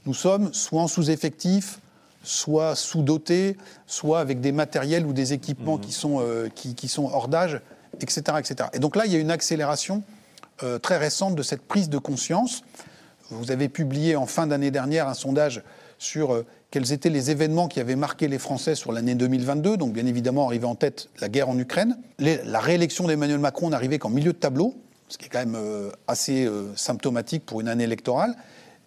nous sommes soit en sous-effectif, soit sous-dotés, soit avec des matériels ou des équipements mhm. qui, sont, euh, qui, sont hors d'âge, etc., etc. Et donc là, il y a une accélération très récente de cette prise de conscience. Vous avez publié en fin d'année dernière un sondage sur quels étaient les événements qui avaient marqué les Français sur l'année 2022. Donc, bien évidemment, arrivé en tête la guerre en Ukraine. la réélection d'Emmanuel Macron n'arrivait qu'en milieu de tableau, ce qui est quand même euh, assez euh, symptomatique pour une année électorale.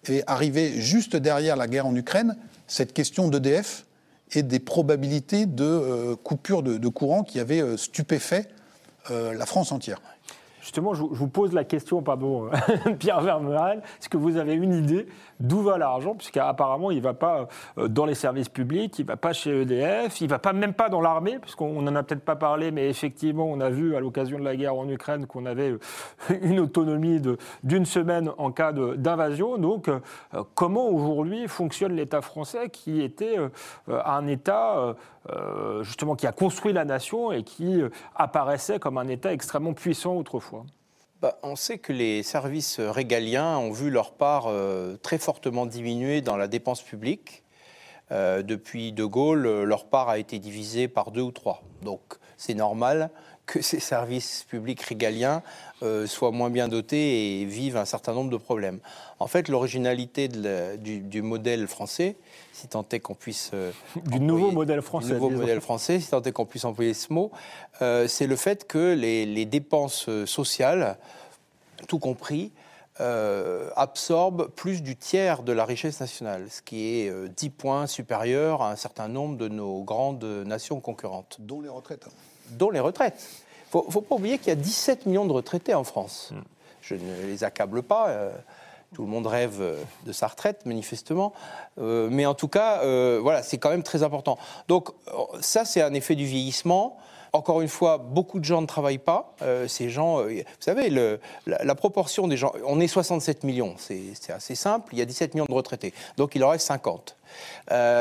Et arrivé juste derrière la guerre en Ukraine, cette question d'EDF et des probabilités de euh, coupure de, courant qui avaient stupéfait la France entière. Justement, je vous pose la question, pardon, Pierre Vermeral, est-ce que vous avez une idée d'où va l'argent? Puisqu'apparemment, il ne va pas euh, dans les services publics, il ne va pas chez EDF, il ne va pas, même pas dans l'armée, puisqu'on n'en a peut-être pas parlé, mais effectivement, on a vu à l'occasion de la guerre en Ukraine qu'on avait euh, une autonomie d'une semaine en cas d'invasion. Donc, euh, comment aujourd'hui fonctionne l'État français qui était un État justement qui a construit la nation et qui apparaissait comme un État extrêmement puissant autrefois bah, on sait que les services régaliens ont vu leur part euh, très fortement diminuer dans la dépense publique. Euh, depuis De Gaulle, leur part a été divisée par deux ou trois. Donc c'est normal que ces services publics régaliens euh, soient moins bien dotés et vivent un certain nombre de problèmes. En fait, l'originalité du, modèle français, si tant est qu'on puisse... Euh, du nouveau modèle français. nouveau modèle français, si tant est qu'on puisse employer ce mot, euh, c'est le fait que les, dépenses sociales, tout compris, absorbent plus du tiers de la richesse nationale, ce qui est 10 points supérieur à un certain nombre de nos grandes nations concurrentes. Dont les retraites dont les retraites. Il ne faut pas oublier qu'il y a 17 millions de retraités en France. Hmm. Je ne les accable pas. Euh, tout le monde rêve euh, de sa retraite, manifestement. Euh, mais en tout cas, voilà, c'est quand même très important. Donc, ça, c'est un effet du vieillissement. Encore une fois, beaucoup de gens ne travaillent pas. ces gens, vous savez, la, proportion des gens, on est 67 millions, c'est assez simple. Il y a 17 millions de retraités, donc il en reste 50.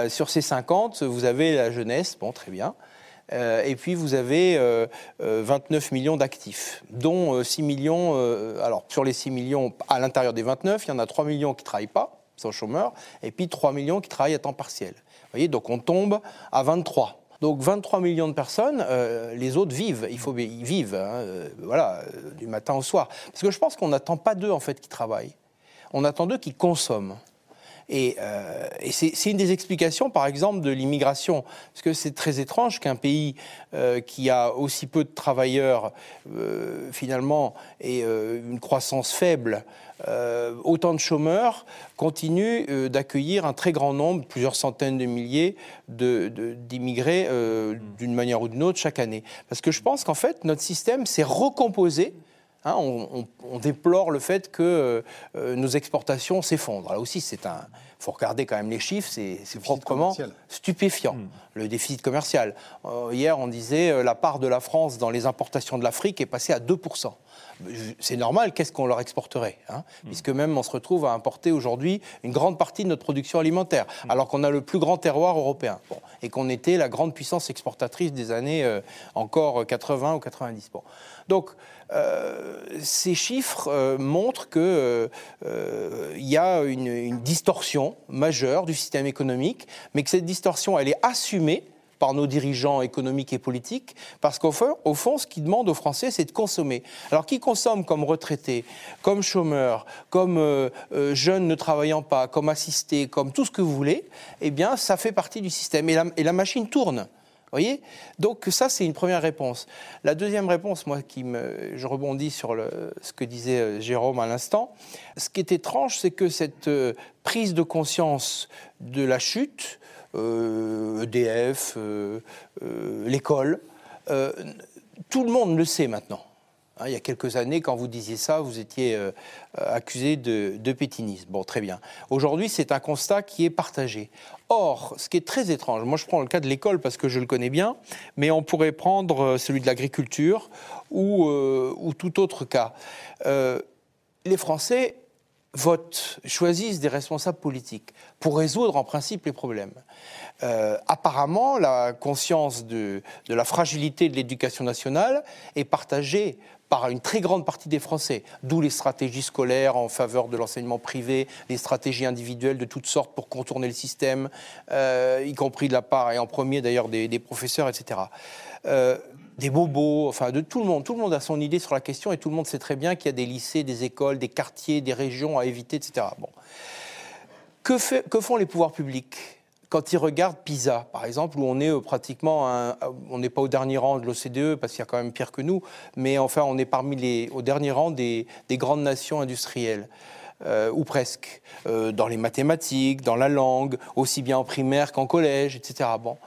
sur ces 50, vous avez la jeunesse, bon, très bien. Euh, et puis vous avez 29 euh, euh, millions d'actifs, dont 6 millions, alors sur les 6 millions, à l'intérieur des 29, il y en a 3 millions qui ne travaillent pas, sont chômeurs, et puis 3 millions qui travaillent à temps partiel. Vous voyez, donc on tombe à 23. Donc 23 millions de personnes, les autres vivent, il faut ils vivent, hein, voilà, du matin au soir. Parce que je pense qu'on n'attend pas d'eux en fait qui travaillent, on attend d'eux qui consomment. Et, c'est une des explications, par exemple, de l'immigration. Parce que c'est très étrange qu'un pays qui a aussi peu de travailleurs, finalement, et une croissance faible, euh, autant de chômeurs continuent euh, d'accueillir un très grand nombre, plusieurs centaines de milliers d'immigrés euh, d'une manière ou d'une autre chaque année. Parce que je pense qu'en fait, notre système s'est recomposé. Hein, on, déplore le fait que nos exportations s'effondrent. Là aussi, c'est un. Il faut regarder quand même les chiffres, c'est proprement stupéfiant, hmm. le déficit commercial. hier, on disait la part de la France dans les importations de l'Afrique est passée à 2 c'est normal, qu'est-ce qu'on leur exporterait hein mm. Puisque même on se retrouve à importer aujourd'hui une grande partie de notre production alimentaire, mm. alors qu'on a le plus grand terroir européen, et qu'on était la grande puissance exportatrice des années euh, encore 80 ou 90. Bon. Donc, euh, ces chiffres euh, montrent qu'il y a une, une distorsion majeure du système économique, mais que cette distorsion, elle est assumée par nos dirigeants économiques et politiques, parce qu'au fond, ce qu'ils demandent aux Français, c'est de consommer. Alors, qui consomment comme retraités, comme chômeurs, comme euh, euh, jeunes ne travaillant pas, comme assistés, comme tout ce que vous voulez, eh bien, ça fait partie du système. Et la, machine tourne. Voyez? Donc ça, c'est une première réponse. La deuxième réponse, moi, qui me, je rebondis sur ce que disait euh, Jérôme à l'instant. Ce qui est étrange, c'est que cette prise de conscience de la chute EDF, euh, e euh, euh, l'école. tout le monde le sait maintenant. Hein, il y a quelques années, quand vous disiez ça, vous étiez accusé de, pétinisme. Bon, très bien. Aujourd'hui, c'est un constat qui est partagé. Or, ce qui est très étrange, moi je prends le cas de l'école parce que je le connais bien, mais on pourrait prendre celui de l'agriculture ou, tout autre cas. les Français votent, choisissent des responsables politiques pour résoudre en principe les problèmes. Euh, apparemment, la conscience de, la fragilité de l'éducation nationale est partagée par une très grande partie des Français, d'où les stratégies scolaires en faveur de l'enseignement privé, les stratégies individuelles de toutes sortes pour contourner le système, euh, y compris de la part, et en premier d'ailleurs, des, professeurs, etc. des bobos, enfin de tout le monde. Tout le monde a son idée sur la question et tout le monde sait très bien qu'il y a des lycées, des écoles, des quartiers, des régions à éviter, etc. Bon. Que, font les pouvoirs publics quand ils regardent PISA, par exemple, où on est euh, pratiquement, on n'est pas au dernier rang de l'OCDE parce qu'il y a quand même pire que nous, mais enfin on est parmi les, au dernier rang des, grandes nations industrielles. Euh, ou presque, euh, dans les mathématiques, dans la langue, aussi bien en primaire qu'en collège, etc. Bon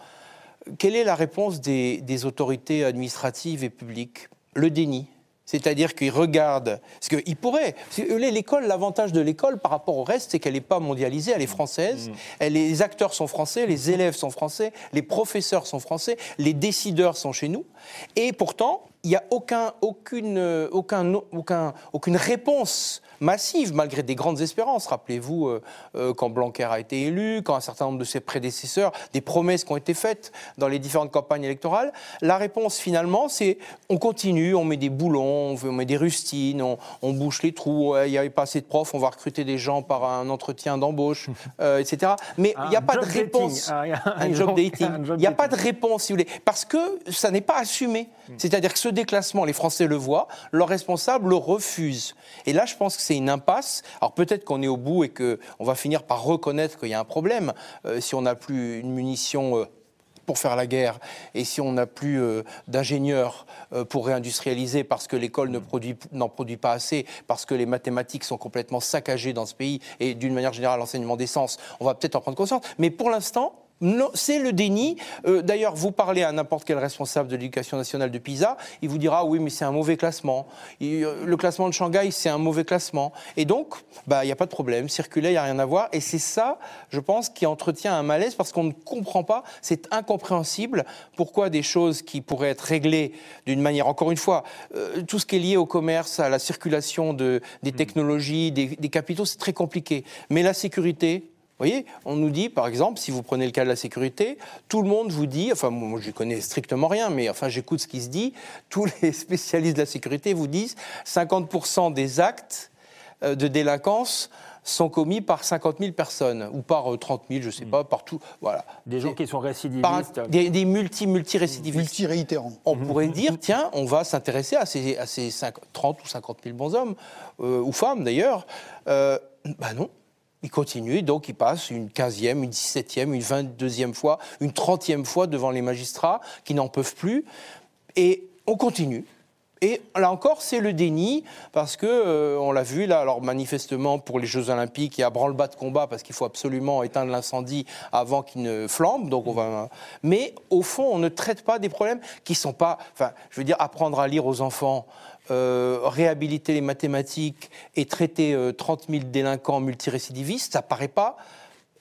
quelle est la réponse des, autorités administratives et publiques? Le déni. C'est-à-dire qu'ils regardent. Parce qu'ils pourraient. L'école, l'avantage de l'école par rapport au reste, c'est qu'elle n'est pas mondialisée, elle est française. Mm. les acteurs sont français, les élèves sont français, les professeurs sont français, les décideurs sont chez nous. Et pourtant, il n'y a aucun, aucune, aucun, aucun, aucune réponse massive, malgré des grandes espérances. Rappelez-vous, euh, euh, quand Blanquer a été élu, quand un certain nombre de ses prédécesseurs, des promesses qui ont été faites dans les différentes campagnes électorales, la réponse finalement, c'est on continue, on met des boulons, on met des rustines, on, bouche les trous, il n'y avait pas assez de profs, on va recruter des gens par un entretien d'embauche, euh, etc. Mais il n'y a pas de réponse. Un, job dating. Il n'y a pas de réponse, si vous voulez, parce que ça n'est pas assumé. Hmm. C'est-à-dire que ce déclassement, les Français le voient, leurs responsables le refusent. Et là, je pense que c'est une impasse. Alors peut-être qu'on est au bout et qu'on va finir par reconnaître qu'il y a un problème. Euh, si on n'a plus une munition euh, pour faire la guerre et si on n'a plus euh, d'ingénieurs pour réindustrialiser parce que l'école n'en produit, produit, pas assez, parce que les mathématiques sont complètement saccagées dans ce pays et d'une manière générale l'enseignement des sciences, on va peut-être en prendre conscience. Mais pour l'instant, c'est le déni. Euh, d'ailleurs, vous parlez à n'importe quel responsable de l'éducation nationale de PISA, il vous dira oui, mais c'est un mauvais classement. Euh, le classement de Shanghai, c'est un mauvais classement. Et donc, bah, il n'y a pas de problème. Circuler, il n'y a rien à voir. Et c'est ça, je pense, qui entretient un malaise parce qu'on ne comprend pas, c'est incompréhensible pourquoi des choses qui pourraient être réglées d'une manière, encore une fois, euh, tout ce qui est lié au commerce, à la circulation de, des mmh. technologies, des, des capitaux, c'est très compliqué. Mais la sécurité, vous voyez, on nous dit, par exemple, si vous prenez le cas de la sécurité, tout le monde vous dit, enfin, moi, je connais strictement rien, mais enfin, j'écoute ce qui se dit, tous les spécialistes de la sécurité vous disent 50% des actes euh, de délinquance sont commis par 50 000 personnes, ou par 30 euh, 000, je ne sais hmm. pas, partout. Voilà. Des gens qui sont récidivistes. des, multi-multi-récidivistes. Multi-réitérants. On pourrait dire, tiens, on va s'intéresser à ces, à 30 ou 50 000 bons hommes, euh, ou femmes d'ailleurs. Euh, bah non, Il continue, donc il passe une 15e, une 17e, une 22e fois, une 30e fois devant les magistrats qui n'en peuvent plus. Et on continue. Et là encore, c'est le déni, parce que euh, on l'a vu là, alors manifestement pour les Jeux Olympiques, il y a branle-bas de combat parce qu'il faut absolument éteindre l'incendie avant qu'il ne flambe. Donc on va. Mais au fond, on ne traite pas des problèmes qui sont pas. Enfin, je veux dire, apprendre à lire aux enfants. Euh, réhabiliter les mathématiques et traiter 30 000 délinquants multirécidivistes, ça paraît pas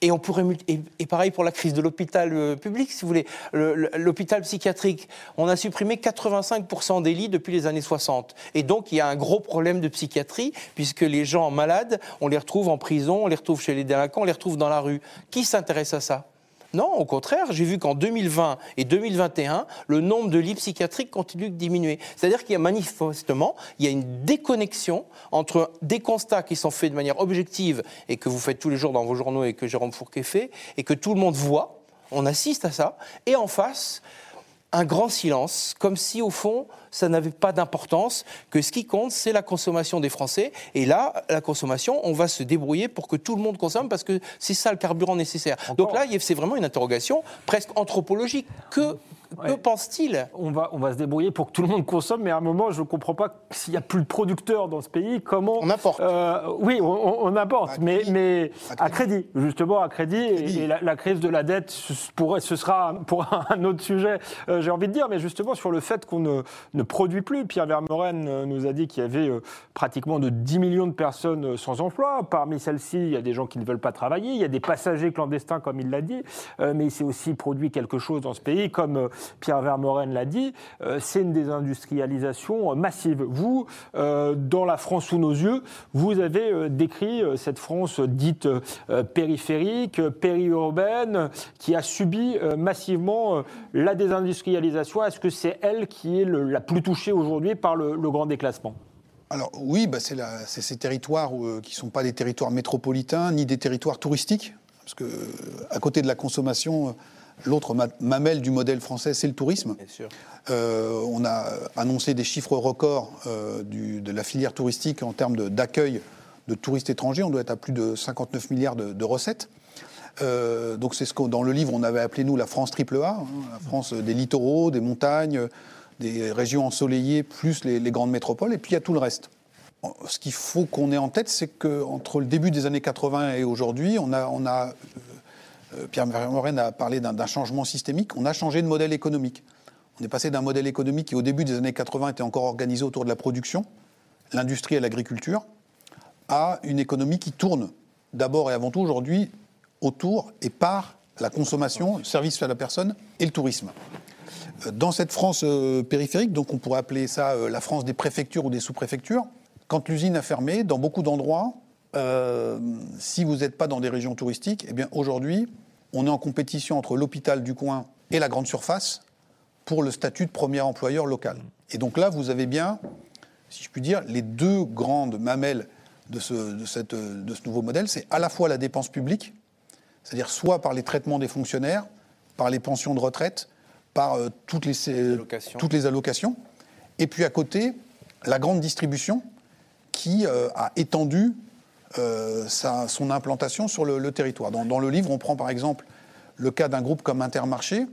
et on pourrait et, pareil pour la crise de l'hôpital euh, public, si vous voulez, l'hôpital psychiatrique. On a supprimé 85% des lits depuis les années 60. Et donc il y a un gros problème de psychiatrie puisque les gens malades, on les retrouve en prison, on les retrouve chez les délinquants, on les retrouve dans la rue. Qui s'intéresse à ça? Non, au contraire, j'ai vu qu'en 2020 et 2021, le nombre de lits psychiatriques continue de diminuer. C'est-à-dire qu'il y a manifestement, il y a une déconnexion entre des constats qui sont faits de manière objective et que vous faites tous les jours dans vos journaux et que Jérôme Fourquet fait et que tout le monde voit, on assiste à ça, et en face, un grand silence, comme si au fond, ça n'avait pas d'importance, que ce qui compte, c'est la consommation des Français. Et là, la consommation, on va se débrouiller pour que tout le monde consomme, parce que c'est ça le carburant nécessaire. Donc là, c'est vraiment une interrogation presque anthropologique. Que que pense-t-il on va, on va se débrouiller pour que tout le monde consomme, mais à un moment, je ne comprends pas s'il n'y a plus de producteurs dans ce pays, comment. On apporte. Euh, oui, on, on apporte, mais, mais à, crédit. justement, à crédit. Et, la, crise de la dette, pourrait, ce sera pour un autre sujet, euh, j'ai envie de dire, mais justement sur le fait qu'on ne, ne, produit plus. Pierre Vermeuren euh, nous a dit qu'il y avait pratiquement de 10 millions de personnes sans emploi. Parmi celles-ci, il y a des gens qui ne veulent pas travailler, il y a des passagers clandestins, comme il l'a dit, mais il s'est aussi produit quelque chose dans ce pays, comme Pierre Vermeuren l'a dit, euh, c'est une désindustrialisation massive. Vous, euh, dans la France sous nos yeux, vous avez euh, décrit cette France dite périphérique, périurbaine, qui a subi massivement la désindustrialisation. Est-ce que c'est elle qui est la plus touchée aujourd'hui par le, grand déclassement? Alors oui, bah c'est ces territoires qui ne sont pas des territoires métropolitains ni des territoires touristiques, parce que à côté de la consommation, L'autre mamelle du modèle français, c'est le tourisme. Euh, on a annoncé des chiffres records euh, de la filière touristique en termes d'accueil de, touristes étrangers. On doit être à plus de 59 milliards de, recettes. Euh, donc c'est ce que dans le livre on avait appelé nous la France triple A, hein, la France des littoraux, des montagnes, des régions ensoleillées, plus les, grandes métropoles, et puis il y a tout le reste. Ce qu'il faut qu'on ait en tête, c'est qu'entre le début des années 80 et aujourd'hui, on a, on a Pierre Vermeuren a parlé d'un changement systémique. On a changé de modèle économique. On est passé d'un modèle économique qui, au début des années 80, était encore organisé autour de la production, l'industrie et l'agriculture, à une économie qui tourne d'abord et avant tout aujourd'hui autour et par la consommation, le service à la personne et le tourisme. Euh, dans cette France euh, périphérique, donc on pourrait appeler ça la France des préfectures ou des sous-préfectures, quand l'usine a fermé, dans beaucoup d'endroits, euh, si vous n'êtes pas dans des régions touristiques, eh bien aujourd'hui, on est en compétition entre l'hôpital du coin et la grande surface pour le statut de premier employeur local. Et donc là, vous avez bien, si je puis dire, les deux grandes mamelles de ce, de cette, de ce nouveau modèle. C'est à la fois la dépense publique, c'est-à-dire soit par les traitements des fonctionnaires, par les pensions de retraite, par euh, toutes, les, toutes les allocations, et puis à côté, la grande distribution qui euh, a étendu euh, son implantation sur le, territoire. Dans, le livre, on prend par exemple le cas d'un groupe comme Intermarché.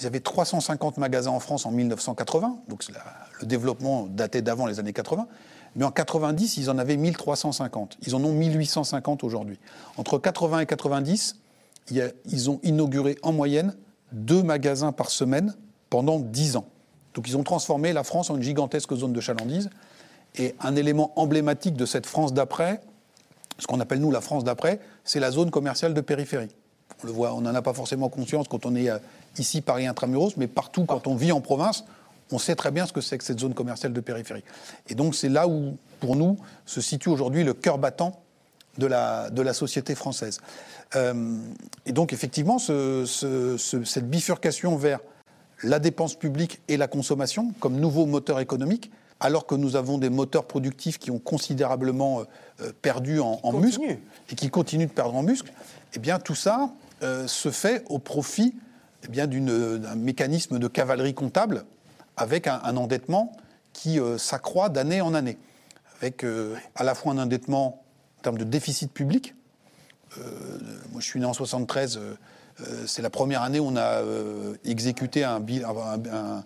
Ils avaient 350 magasins en France en 1980, donc le développement datait d'avant les années 80. Mais en 90, ils en avaient 1350. Ils en ont 1850 aujourd'hui. Entre 80 et 90, ils ont inauguré en moyenne deux magasins par semaine pendant 10 ans. Donc ils ont transformé la France en une gigantesque zone de chalandise. Et un élément emblématique de cette France d'après, ce qu'on appelle nous la France d'après, c'est la zone commerciale de périphérie. On le voit, on n'en a pas forcément conscience quand on est euh, ici Paris intramuros, mais partout quand on vit en province, on sait très bien ce que c'est que cette zone commerciale de périphérie. Et donc c'est là où, pour nous, se situe aujourd'hui le cœur battant de la, de la société française. Euh, et donc effectivement, cette bifurcation vers la dépense publique et la consommation comme nouveau moteur économique, alors que nous avons des moteurs productifs qui ont considérablement euh, euh, perdu en, muscles et qui continuent de perdre en muscles, eh bien tout ça euh, se fait au profit eh bien, d'un mécanisme de cavalerie comptable avec un, endettement qui s'accroît d'année en année, avec à la fois un endettement en termes de déficit public, moi je suis né en 73, c'est la première année où on a exécuté un, un,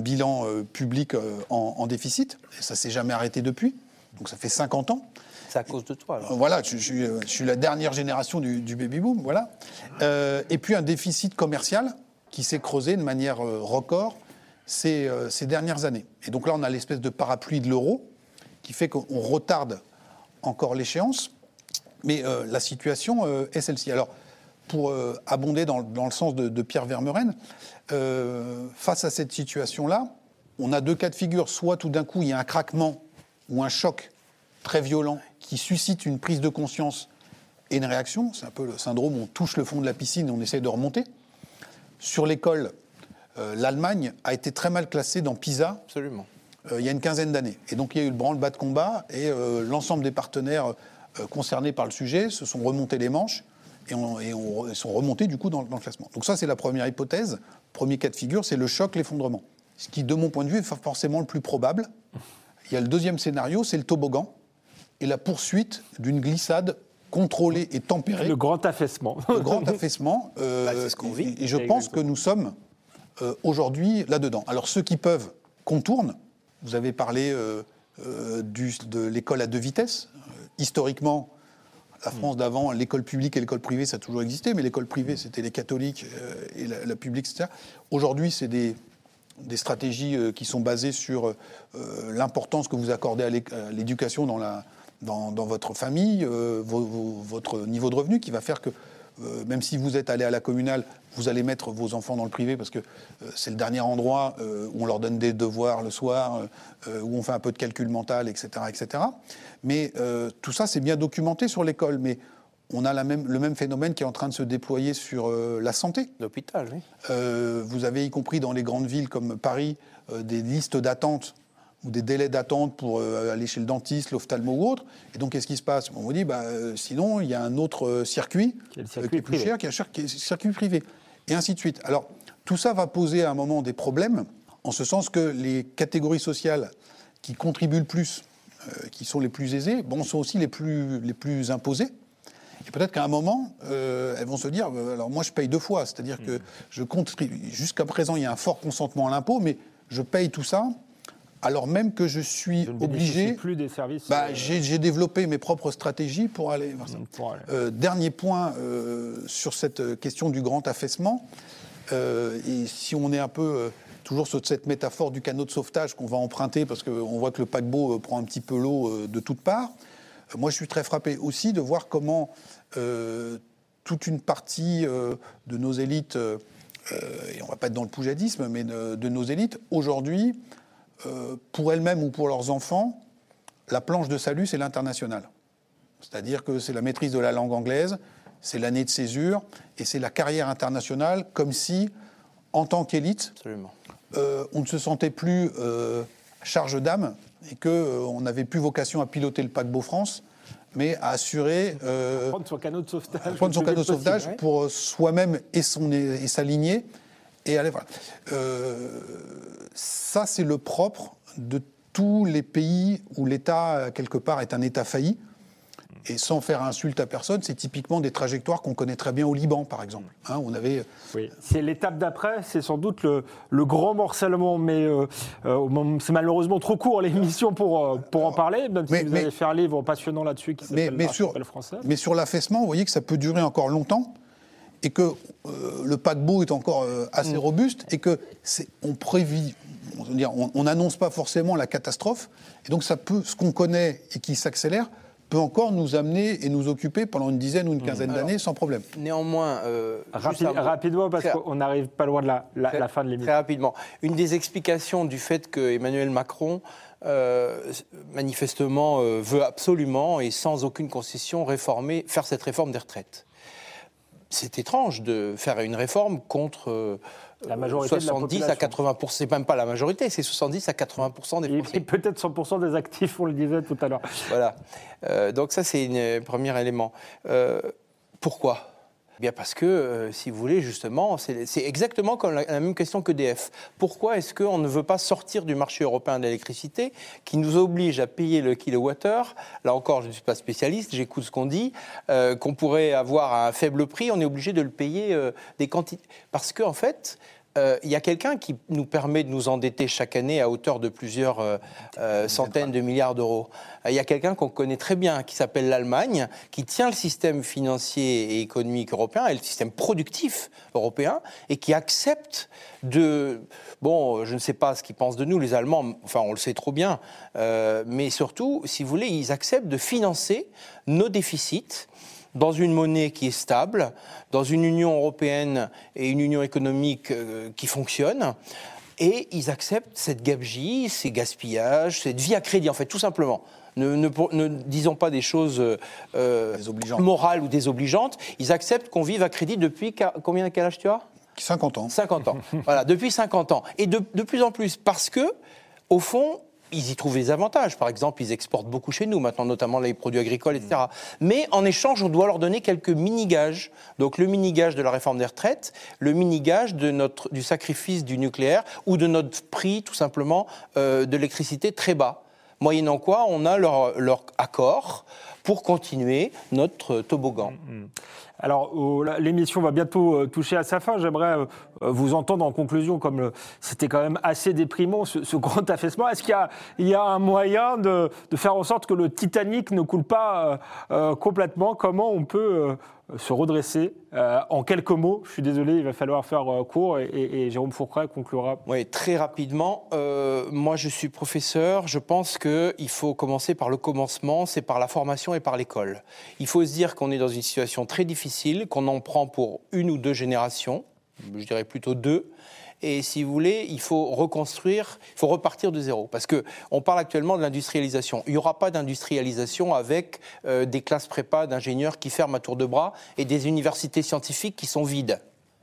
bilan public en, déficit, et ça s'est jamais arrêté depuis, donc ça fait 50 ans. C'est à cause de toi. Alors. Voilà, je, suis la dernière génération du, baby boom, voilà. et puis un déficit commercial qui s'est creusé de manière record ces, ces, dernières années. Et donc là, on a l'espèce de parapluie de l'euro qui fait qu'on retarde encore l'échéance. Mais euh, la situation euh, est celle-ci. Alors, pour euh, abonder dans, le sens de, Pierre Vermeuren, face à cette situation-là, on a deux cas de figure. Soit tout d'un coup, il y a un craquement ou un choc très violent qui suscite une prise de conscience et une réaction. C'est un peu le syndrome où on touche le fond de la piscine et on essaie de remonter. Sur l'école, l'Allemagne a été très mal classée dans PISA. Absolument. il y a une quinzaine d'années. Et donc il y a eu le branle-bas de combat et l'ensemble des partenaires euh, concernés par le sujet se sont remontés les manches et, sont remontés du coup dans, le classement. Donc ça, c'est la première hypothèse. Premier cas de figure, c'est le choc, l'effondrement. Ce qui, de mon point de vue, est forcément le plus probable. Il y a le deuxième scénario, c'est le toboggan et la poursuite d'une glissade contrôlée et tempérée. Le grand affaissement. Le grand affaissement. Euh, bah, c'est ce qu'on vit. Et, je pense que nous sommes euh, aujourd'hui là-dedans. Alors ceux qui peuvent contournent. Vous avez parlé de l'école à deux vitesses historiquement, la France d'avant, l'école publique et l'école privée, ça a toujours existé, mais l'école privée, c'était les catholiques euh, et la, publique, etc. Aujourd'hui, c'est des, des, stratégies euh, qui sont basées sur euh, l'importance que vous accordez à l'éducation dans, dans, dans, votre famille, votre niveau de revenu, qui va faire que euh, même si vous êtes allé à la communale, vous allez mettre vos enfants dans le privé parce que euh, c'est le dernier endroit euh, où on leur donne des devoirs le soir, où on fait un peu de calcul mental, etc. etc. Mais tout ça, c'est bien documenté sur l'école. Mais on a la même, le même phénomène qui est en train de se déployer sur la santé. L'hôpital, oui. vous avez, y compris dans les grandes villes comme Paris, des listes d'attente ou des délais d'attente pour euh, aller chez le dentiste, l'ophtalmo ou autre. Et donc, qu'est-ce qui se passe? On vous dit, bah, euh, sinon, il y a un autre euh, circuit qui est, plus cher, qui est un circuit privé. Et ainsi de suite. Alors, tout ça va poser à un moment des problèmes, en ce sens que les catégories sociales qui contribuent le plus, qui sont les plus aisées, bon, sont aussi les plus, les plus imposées. Et peut-être qu'à un moment, elles vont se dire, alors moi je paye deux fois, c'est-à-dire que mmh. je compte, jusqu'à présent il y a un fort consentement à l'impôt, mais je paye tout ça alors même que je suis je obligé. plus des services. Bah, euh, j'ai développé mes propres stratégies pour aller. Euh, dernier point euh, sur cette question du grand affaissement. et si on est un peu toujours sur cette métaphore du canot de sauvetage qu'on va emprunter parce qu'on voit que le paquebot prend un petit peu l'eau de toutes parts. moi, je suis très frappé aussi de voir comment toute une partie de nos élites, et on ne va pas être dans le poujadisme, mais de nos élites, aujourd'hui, euh, pour elles-mêmes ou pour leurs enfants, la planche de salut, c'est l'international. C'est-à-dire que c'est la maîtrise de la langue anglaise, c'est l'année de césure, et c'est la carrière internationale, comme si, en tant qu'élite, euh, on ne se sentait plus euh, charge d'âme et qu'on n'avait plus vocation à piloter le paquebot France, mais à assurer. prendre son canot de sauvetage. Prendre son canot de sauvetage pour soi-même et, son, et sa lignée et allez, voilà. Euh, ça, c'est le propre de tous les pays où l'État, quelque part, est un État failli. Et sans faire insulte à personne, c'est typiquement des trajectoires qu'on connaît très bien au Liban, par exemple. Hein, on avait... Oui, c'est l'étape d'après, c'est sans doute le, le, grand morcellement, mais euh, euh, c'est malheureusement trop court l'émission pour, pour en parler, même si vous allez faire un livre passionnant là-dessus qui s'appelle mais, sur, français. Mais sur l'affaissement, vous voyez que ça peut durer encore longtemps et que euh, le paquebot est encore euh, assez mm. robuste et que on prévit, on n'annonce pas forcément la catastrophe et donc ça peut, ce qu'on connaît et qui s'accélère peut encore nous amener et nous occuper pendant une dizaine ou une mm. quinzaine d'années sans problème. Néanmoins, euh, rapidement parce qu'on n'arrive pas loin de la, fin de l'émission. Très rapidement, une des explications du fait que Emmanuel Macron manifestement veut absolument et sans aucune concession réformer, faire cette réforme des retraites c'est étrange de faire une réforme contre euh, la majorité 70 à 80% C'est même pas la majorité, c'est 70 à 80 des Français. Et peut-être 100% des actifs, on le disait tout à l'heure. Voilà. Euh, donc ça, c'est un premier élément. Euh, pourquoi? Eh Bien parce que, euh, si vous voulez, justement, c'est exactement la, même question que DF. Pourquoi est-ce qu'on ne veut pas sortir du marché européen de l'électricité qui nous oblige à payer le kilowattheure? Là encore, je ne suis pas spécialiste, j'écoute ce qu'on dit, euh, qu'on pourrait avoir un faible prix, on est obligé de le payer euh, des quantités. Parce qu'en en fait, il y a quelqu'un qui nous permet de nous endetter chaque année à hauteur de plusieurs euh, euh, centaines de milliards d'euros. Euh, Il y a quelqu'un qu'on connaît très bien, qui s'appelle l'Allemagne, qui tient le système financier et économique européen et le système productif européen, et qui accepte de... Bon, je ne sais pas ce qu'ils pensent de nous, les Allemands, enfin on le sait trop bien, euh, mais surtout, si vous voulez, ils acceptent de financer nos déficits dans une monnaie qui est stable, dans une Union européenne et une Union économique euh, qui fonctionne. Et ils acceptent cette gabegie, ces gaspillages, cette vie à crédit, en fait, tout simplement. Ne, ne pour- ne disons pas des choses euh, morales ou désobligeantes. Ils acceptent qu'on vive à crédit depuis combien quel âge tu as? 50 ans. 50 ans. voilà, depuis 50 ans. Et de, de plus en plus, parce que, au fond, ils y trouvent des avantages. Par exemple, ils exportent beaucoup chez nous, maintenant, notamment les produits agricoles, etc. Mais en échange, on doit leur donner quelques mini-gages. Donc, le mini-gage de la réforme des retraites, le mini-gage du sacrifice du nucléaire ou de notre prix, tout simplement, euh, de l'électricité très bas. Moyennant quoi, on a leur, leur accord pour continuer notre toboggan. Alors, l'émission va bientôt euh, toucher à sa fin. J'aimerais euh, euh, vous entendre en conclusion, comme c'était quand même assez déprimant, ce, grand affaissement. Est-ce qu'il y a, un moyen de, faire en sorte que le Titanic ne coule pas complètement? Comment on peut se redresser En quelques mots, je suis désolé, il va falloir faire court, et, Jérôme Fourcret conclura. Oui, très rapidement. Moi, je suis professeur. Je pense qu'il faut commencer par le commencement, c'est par la formation et par l'école. Il faut se dire qu'on est dans une situation très difficile, qu'on en prend pour une ou deux générations, je dirais plutôt deux. Et si vous voulez, il faut reconstruire, il faut repartir de zéro. Parce que on parle actuellement de l'industrialisation. Il n'y aura pas d'industrialisation avec euh, des classes prépa d'ingénieurs qui ferment à tour de bras et des universités scientifiques qui sont vides.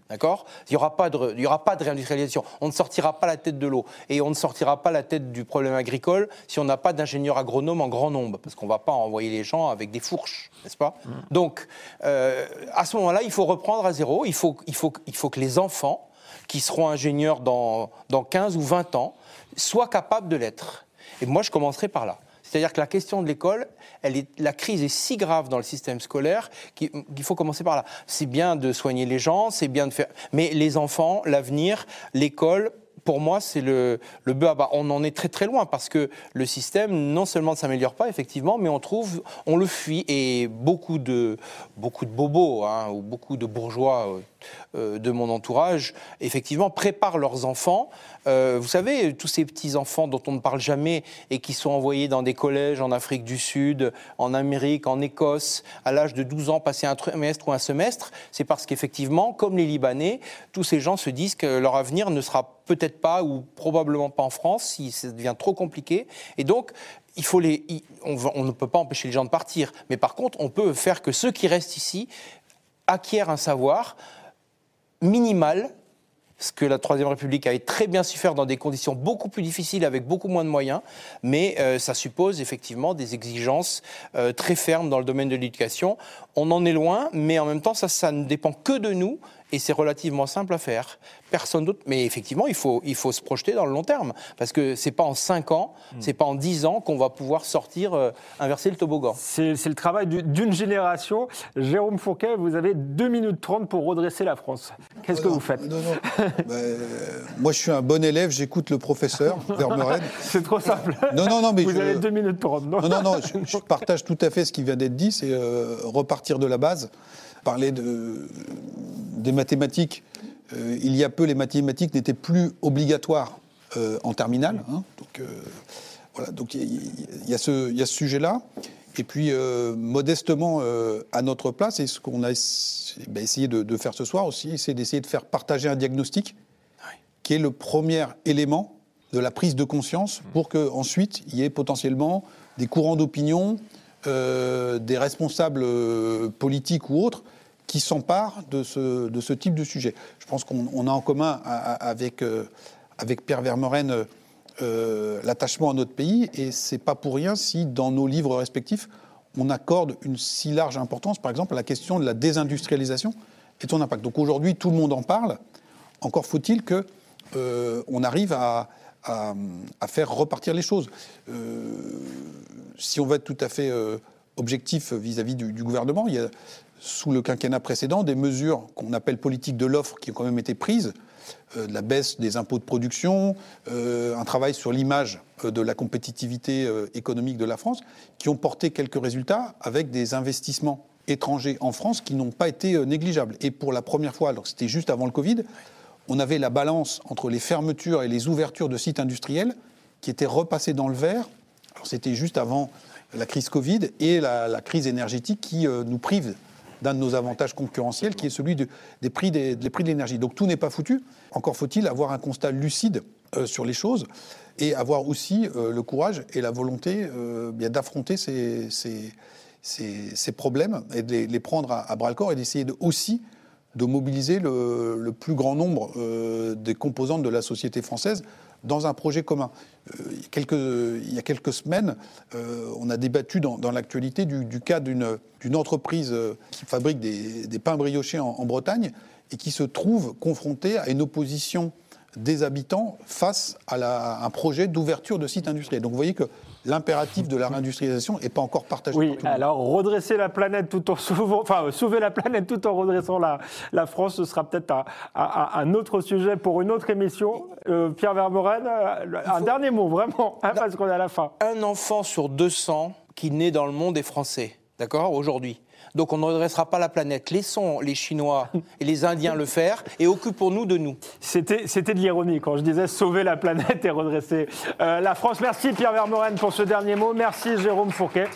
D'accord Il n'y aura, pas de- il y aura pas de réindustrialisation. On ne sortira pas la tête de l'eau. Et on ne sortira pas la tête du problème agricole si on n'a pas d'ingénieurs agronomes en grand nombre. Parce qu'on ne va pas envoyer les gens avec des fourches, n'est-ce pas Donc, euh, à ce moment-là, il faut reprendre à zéro. Il faut, il faut, il faut que les enfants, qui seront ingénieurs dans, dans 15 ou 20 ans, soient capables de l'être. Et moi, je commencerai par là. C'est-à-dire que la question de l'école, la crise est si grave dans le système scolaire qu'il faut commencer par là. C'est bien de soigner les gens, c'est bien de faire. Mais les enfants, l'avenir, l'école, pour moi, c'est le, le bœuf à bas. On en est très très loin parce que le système, non seulement ne s'améliore pas, effectivement, mais on trouve, on le fuit. Et beaucoup de, beaucoup de bobos hein, ou beaucoup de bourgeois euh, de mon entourage, effectivement, préparent leurs enfants. Euh, vous savez, tous ces petits-enfants dont on ne parle jamais et qui sont envoyés dans des collèges en Afrique du Sud, en Amérique, en Écosse, à l'âge de 12 ans, passer un trimestre ou un semestre, c'est parce qu'effectivement, comme les Libanais, tous ces gens se disent que leur avenir ne sera peut-être pas ou probablement pas en France si ça devient trop compliqué. Et donc, il faut les, on, on ne peut pas empêcher les gens de partir, mais par contre, on peut faire que ceux qui restent ici acquièrent un savoir minimal, ce que la Troisième République a très bien su faire dans des conditions beaucoup plus difficiles, avec beaucoup moins de moyens, mais euh, ça suppose effectivement des exigences euh, très fermes dans le domaine de l'éducation. On en est loin, mais en même temps, ça, ça ne dépend que de nous, et c'est relativement simple à faire. Personne d'autre, mais effectivement, il faut, il faut se projeter dans le long terme, parce que c'est pas en 5 ans, c'est pas en 10 ans qu'on va pouvoir sortir, euh, inverser le toboggan. C'est c'est le travail du- d'une génération. Jérôme Fourquet, vous avez 2 minutes 30 pour redresser la France. Qu'est-ce que Non, vous faites non, non. Bah, euh, moi, je suis un bon élève, j'écoute le professeur Vermeuren. C'est trop simple. Non, non, non, mais Vous je- avez 2 minutes 30. Non, non, non, je, je partage tout à fait ce qui vient d'être dit, c'est euh, repartir de la base, parler de, des mathématiques. Euh, il y a peu, les mathématiques n'étaient plus obligatoires euh, en terminale. hein. donc, euh, voilà, donc il y, a ce, sujet-là. Et puis, modestement, à notre place, et ce qu'on a ess- ben, essayé de, de faire ce soir aussi, c'est d'essayer de faire partager un diagnostic qui est le premier élément de la prise de conscience pour qu'ensuite il y ait potentiellement des courants d'opinion, des responsables politiques ou autres qui s'emparent de ce, de ce type de sujet. Je pense qu'on on a en commun à- à- avec, euh, avec Pierre Vermeuren euh, euh, l'attachement à notre pays et c'est pas pour rien si dans nos livres respectifs on accorde une si large importance, par exemple, à la question de la désindustrialisation et ton impact. Donc aujourd'hui, tout le monde en parle. Encore faut-il que on arrive à, faire repartir les choses. Si on veut être tout à fait objectif vis-à-vis du, gouvernement, il y a sous le quinquennat précédent des mesures qu'on appelle politiques de l'offre qui ont quand même été prises, de la baisse des impôts de production, un travail sur l'image de la compétitivité économique de la France, qui ont porté quelques résultats avec des investissements étrangers en France qui n'ont pas été négligeables. Et pour la première fois, alors c'était juste avant le Covid, on avait la balance entre les fermetures et les ouvertures de sites industriels qui étaient repassés dans le vert. Alors c'était juste avant la crise Covid et la, crise énergétique qui euh, nous prive d'un de nos avantages concurrentiels, qui est celui des, prix des, prix de l'énergie. Donc tout n'est pas foutu. Encore faut-il avoir un constat lucide euh, sur les choses et avoir aussi euh, le courage et la volonté bien d'affronter ces, problèmes et de les, prendre à, à bras le corps et d'essayer de, aussi de mobiliser le, plus grand nombre euh, des composantes de la société française dans un projet commun. Euh, il, y a quelques, semaines, euh, on a débattu dans, l'actualité du, cas d'une entreprise qui fabrique des, pains briochés en, Bretagne et qui se trouve confrontée à une opposition des habitants face à, un projet d'ouverture de sites industriels. Donc vous voyez que l'impératif de la réindustrialisation n'est pas encore partagé. Oui, alors redresser la planète tout en sauvant, enfin sauver la planète tout en redressant la, la France, ce sera peut-être un, autre sujet pour une autre émission. Euh, Pierre Vermeuren, euh, un dernier mot vraiment, hein, parce qu'on est à la fin. Un enfant sur 200 qui naît dans le monde est français, d'accord, aujourd'hui. Donc on ne redressera pas la planète. Laissons les Chinois et les Indiens le faire et occupons-nous de nous. C'était de l'ironie quand je disais sauver la planète et redresser euh, la France. Merci Pierre Vermeuren pour ce dernier mot. Merci Jérôme Fourquet.